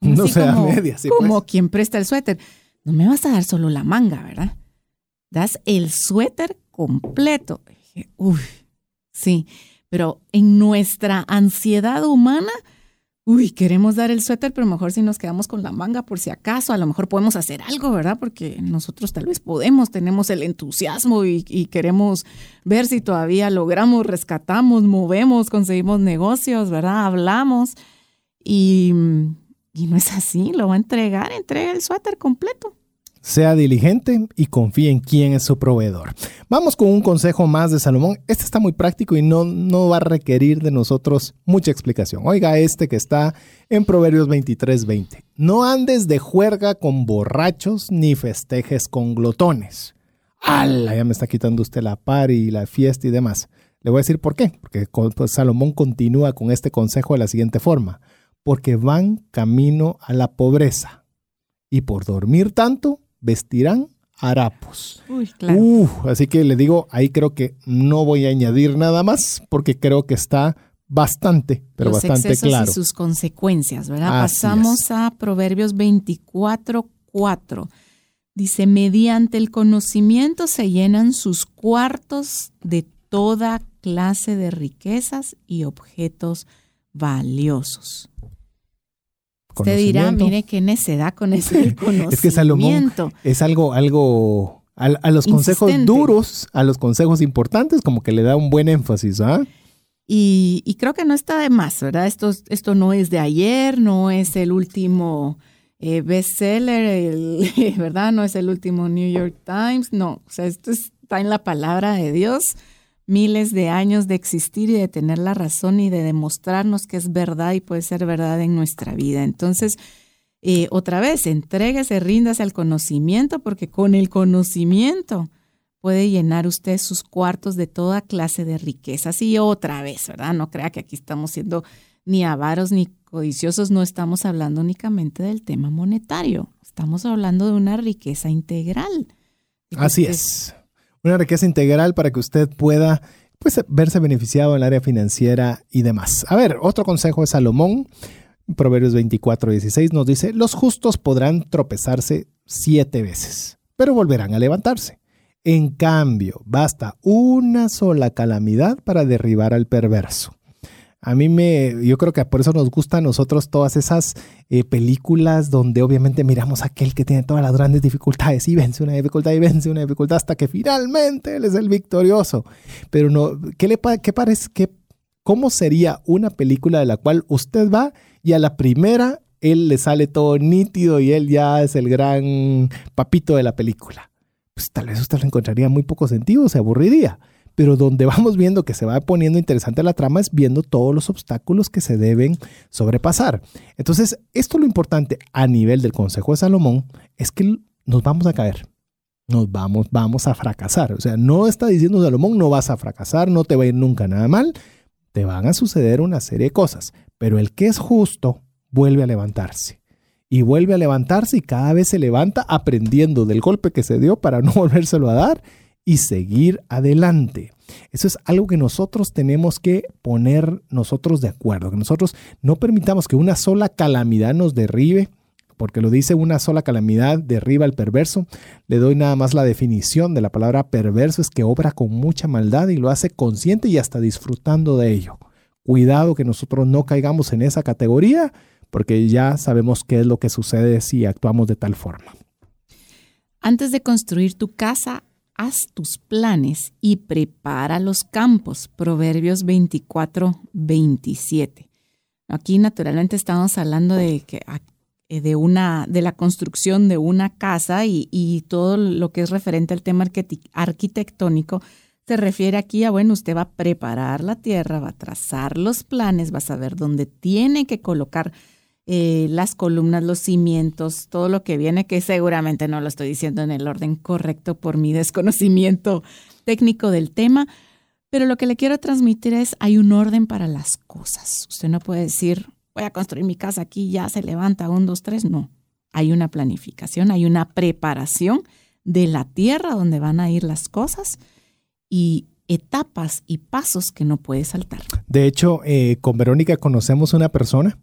No sea media, sí, Como pues. quien presta el suéter. No me vas a dar solo la manga, ¿verdad? Das el suéter completo. Uy, sí, pero en nuestra ansiedad humana uy, queremos dar el suéter, pero mejor si nos quedamos con la manga por si acaso, a lo mejor podemos hacer algo, ¿verdad? Porque nosotros tal vez podemos, tenemos el entusiasmo y, queremos ver si todavía logramos, rescatamos, movemos, conseguimos negocios, ¿verdad? Hablamos y, y no es así, lo va a entregar, entrega el suéter completo. Sea diligente y confíe en quién es su proveedor. Vamos con un consejo más de Salomón. Este está muy práctico y no, no va a requerir de nosotros mucha explicación. Oiga este que está en Proverbios 23:20. No andes de juerga con borrachos ni festejes con glotones. ¡Hala! Ya me está quitando usted la par y la fiesta y demás. Le voy a decir por qué. Porque pues, Salomón continúa con este consejo de la siguiente forma. Porque van camino a la pobreza. Y por dormir tanto, vestirán harapos. así que le digo, ahí creo que no voy a añadir nada más porque creo que está bastante, pero Los bastante excesos claro. y sus consecuencias, ¿verdad? Así Pasamos es. a Proverbios 24, 4. Dice, mediante el conocimiento se llenan sus cuartos de toda clase de riquezas y objetos valiosos. Usted dirá, mire qué necedad con ese conocimiento. Es que Salomón es algo, algo, a, a los consejos duros, a los consejos importantes, como que le da un buen énfasis, ¿ah? Y, y creo que no está de más, ¿verdad? Esto, esto no es de ayer, no es el último eh, bestseller, el- ¿verdad? No es el último New York Times, no. O sea, esto está en la palabra de Dios, miles de años de existir y de tener la razón y de demostrarnos que es verdad y puede ser verdad en nuestra vida. Entonces, eh, otra vez, entréguese, ríndase al conocimiento, porque con el conocimiento puede llenar usted sus cuartos de toda clase de riquezas. Y otra vez, ¿verdad? No crea que aquí estamos siendo ni avaros ni codiciosos, no estamos hablando únicamente del tema monetario, estamos hablando de una riqueza integral. Así es. Una riqueza integral para que usted pueda pues, verse beneficiado en el área financiera y demás. A ver, otro consejo de Salomón, Proverbios 24, 16, nos dice, los justos podrán tropezarse siete veces, pero volverán a levantarse. En cambio, basta una sola calamidad para derribar al perverso. A mí me, yo creo que por eso nos gustan a nosotros todas esas eh, películas donde obviamente miramos a aquel que tiene todas las grandes dificultades y vence una dificultad y vence una dificultad hasta que finalmente él es el victorioso. Pero no, ¿qué le qué parece? Qué, ¿Cómo sería una película de la cual usted va y a la primera él le sale todo nítido y él ya es el gran papito de la película? Pues tal vez usted lo encontraría muy poco sentido, se aburriría pero donde vamos viendo que se va poniendo interesante la trama es viendo todos los obstáculos que se deben sobrepasar. Entonces, esto lo importante a nivel del Consejo de Salomón es que nos vamos a caer. Nos vamos, vamos a fracasar. O sea, no está diciendo Salomón, no vas a fracasar, no te va a ir nunca nada mal. Te van a suceder una serie de cosas. Pero el que es justo vuelve a levantarse. Y vuelve a levantarse y cada vez se levanta aprendiendo del golpe que se dio para no volvérselo a dar y seguir adelante. Eso es algo que nosotros tenemos que poner nosotros de acuerdo, que nosotros no permitamos que una sola calamidad nos derribe, porque lo dice una sola calamidad derriba al perverso. Le doy nada más la definición de la palabra perverso, es que obra con mucha maldad y lo hace consciente y hasta disfrutando de ello. Cuidado que nosotros no caigamos en esa categoría, porque ya sabemos qué es lo que sucede si actuamos de tal forma. Antes de construir tu casa, haz tus planes y prepara los campos. Proverbios 24, 27. Aquí naturalmente estamos hablando de que eh, de una de la construcción de una casa y, y todo lo que es referente al tema arquitectónico se refiere aquí a, bueno, usted va a preparar la tierra, va a trazar los planes, va a saber dónde tiene que colocar eh, las columnas, los cimientos, todo lo que viene, que seguramente no lo estoy diciendo en el orden correcto por mi desconocimiento técnico del tema, pero lo que le quiero transmitir es, hay un orden para las cosas. Usted no puede decir, voy a construir mi casa aquí, ya se levanta, un, dos, tres, no. Hay una planificación, hay una preparación de la tierra donde van a ir las cosas y etapas y pasos que no puede saltar. De hecho, eh, con Verónica conocemos una persona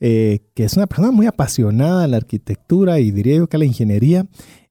eh, que es una persona muy apasionada a la arquitectura y diría yo que a la ingeniería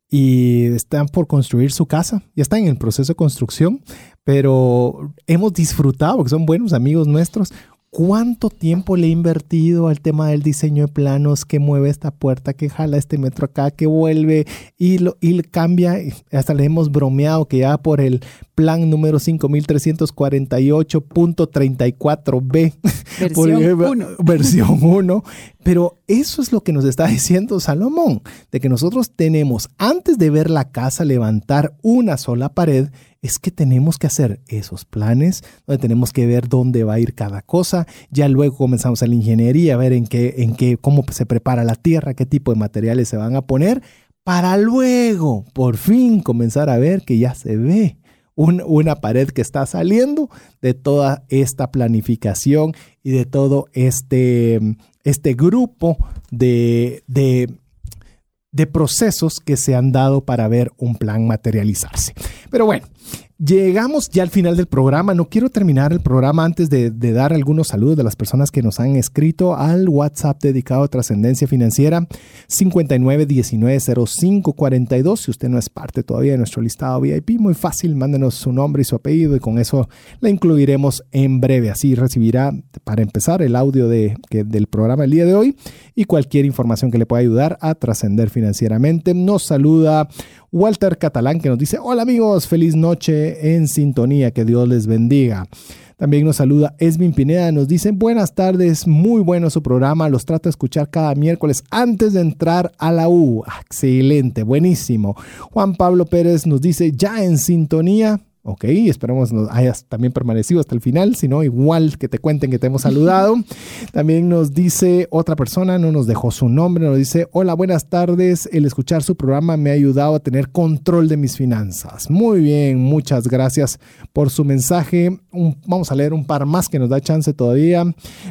y están por construir su casa, ya están en el proceso de construcción, pero hemos disfrutado, porque son buenos amigos nuestros, cuánto tiempo le he invertido al tema del diseño de planos, que mueve esta puerta, que jala este metro acá, que vuelve y, lo, y cambia. Hasta le hemos bromeado que ya por el plan número 5348.34b, versión 1. versión 1. Pero eso es lo que nos está diciendo Salomón, de que nosotros tenemos, antes de ver la casa levantar una sola pared, es que tenemos que hacer esos planes, donde tenemos que ver dónde va a ir cada cosa. Ya luego comenzamos a la ingeniería, a ver en qué, en qué, cómo se prepara la tierra, qué tipo de materiales se van a poner, para luego, por fin, comenzar a ver que ya se ve un, una pared que está saliendo de toda esta planificación y de todo este, este grupo de, de de procesos que se han dado para ver un plan materializarse. Pero bueno, Llegamos ya al final del programa. No quiero terminar el programa antes de, dar algunos saludos de las personas que nos han escrito al WhatsApp dedicado a trascendencia financiera 59190542. Si usted no es parte todavía de nuestro listado VIP, muy fácil, mándenos su nombre y su apellido y con eso la incluiremos en breve. Así recibirá, para empezar, el audio de, del programa el día de hoy y cualquier información que le pueda ayudar a trascender financieramente. Nos saluda Walter Catalán que nos dice, hola amigos, feliz noche en sintonía, que Dios les bendiga. También nos saluda Esmin Pineda, nos dice, buenas tardes, muy bueno su programa, los trato de escuchar cada miércoles antes de entrar a la U. Excelente, buenísimo. Juan Pablo Pérez nos dice, ya en sintonía, Ok, esperamos nos hayas también permanecido hasta el final, si no, igual que te cuenten que te hemos saludado. También nos dice otra persona, no nos dejó su nombre, nos dice, hola, buenas tardes, el escuchar su programa me ha ayudado a tener control de mis finanzas. Muy bien, muchas gracias por su mensaje. vamos a leer un par más que nos da chance todavía.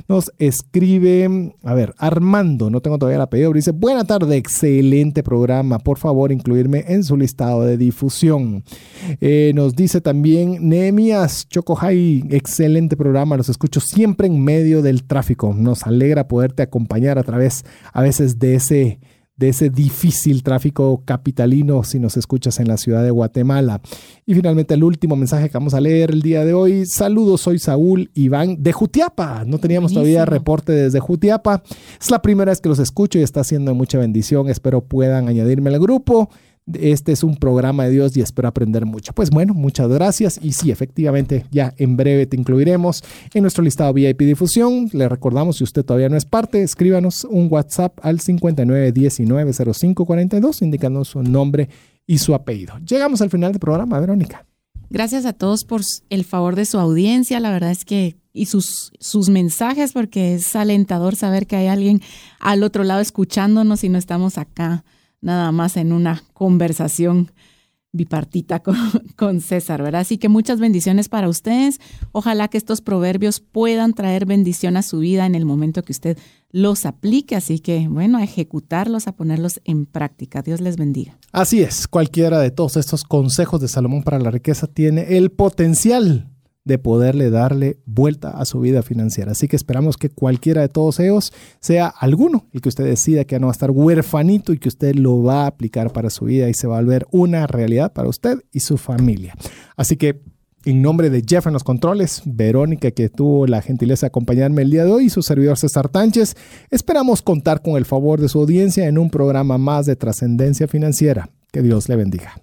Nos escribe, a ver, Armando, no tengo todavía el apellido, dice, buena tarde, excelente programa, por favor incluirme en su listado de difusión. Eh, nos dice también Nehemías Chocohay, excelente programa, los escucho siempre en medio del tráfico. Nos alegra poderte acompañar a través a veces de ese de ese difícil tráfico capitalino si nos escuchas en la ciudad de Guatemala. Y finalmente el último mensaje que vamos a leer el día de hoy. Saludos, soy Saúl Iván de Jutiapa. No teníamos todavía reporte desde Jutiapa. Es la primera vez que los escucho y está haciendo mucha bendición. Espero puedan añadirme al grupo este es un programa de Dios y espero aprender mucho. Pues bueno, muchas gracias y sí, efectivamente, ya en breve te incluiremos en nuestro listado VIP difusión. Le recordamos, si usted todavía no es parte, escríbanos un WhatsApp al 59190542 indicando su nombre y su apellido. Llegamos al final del programa, Verónica. Gracias a todos por el favor de su audiencia. La verdad es que y sus, sus mensajes, porque es alentador saber que hay alguien al otro lado escuchándonos y no estamos acá nada más en una conversación bipartita con, César, ¿verdad? Así que muchas bendiciones para ustedes. Ojalá que estos proverbios puedan traer bendición a su vida en el momento que usted los aplique. Así que, bueno, a ejecutarlos, a ponerlos en práctica. Dios les bendiga. Así es, cualquiera de todos estos consejos de Salomón para la riqueza tiene el potencial de poderle darle vuelta a su vida financiera. Así que esperamos que cualquiera de todos ellos sea alguno, el que usted decida que no va a estar huerfanito y que usted lo va a aplicar para su vida y se va a volver una realidad para usted y su familia. Así que en nombre de Jeff en los controles, Verónica que tuvo la gentileza de acompañarme el día de hoy y su servidor César Tánchez, esperamos contar con el favor de su audiencia en un programa más de trascendencia financiera. Que Dios le bendiga.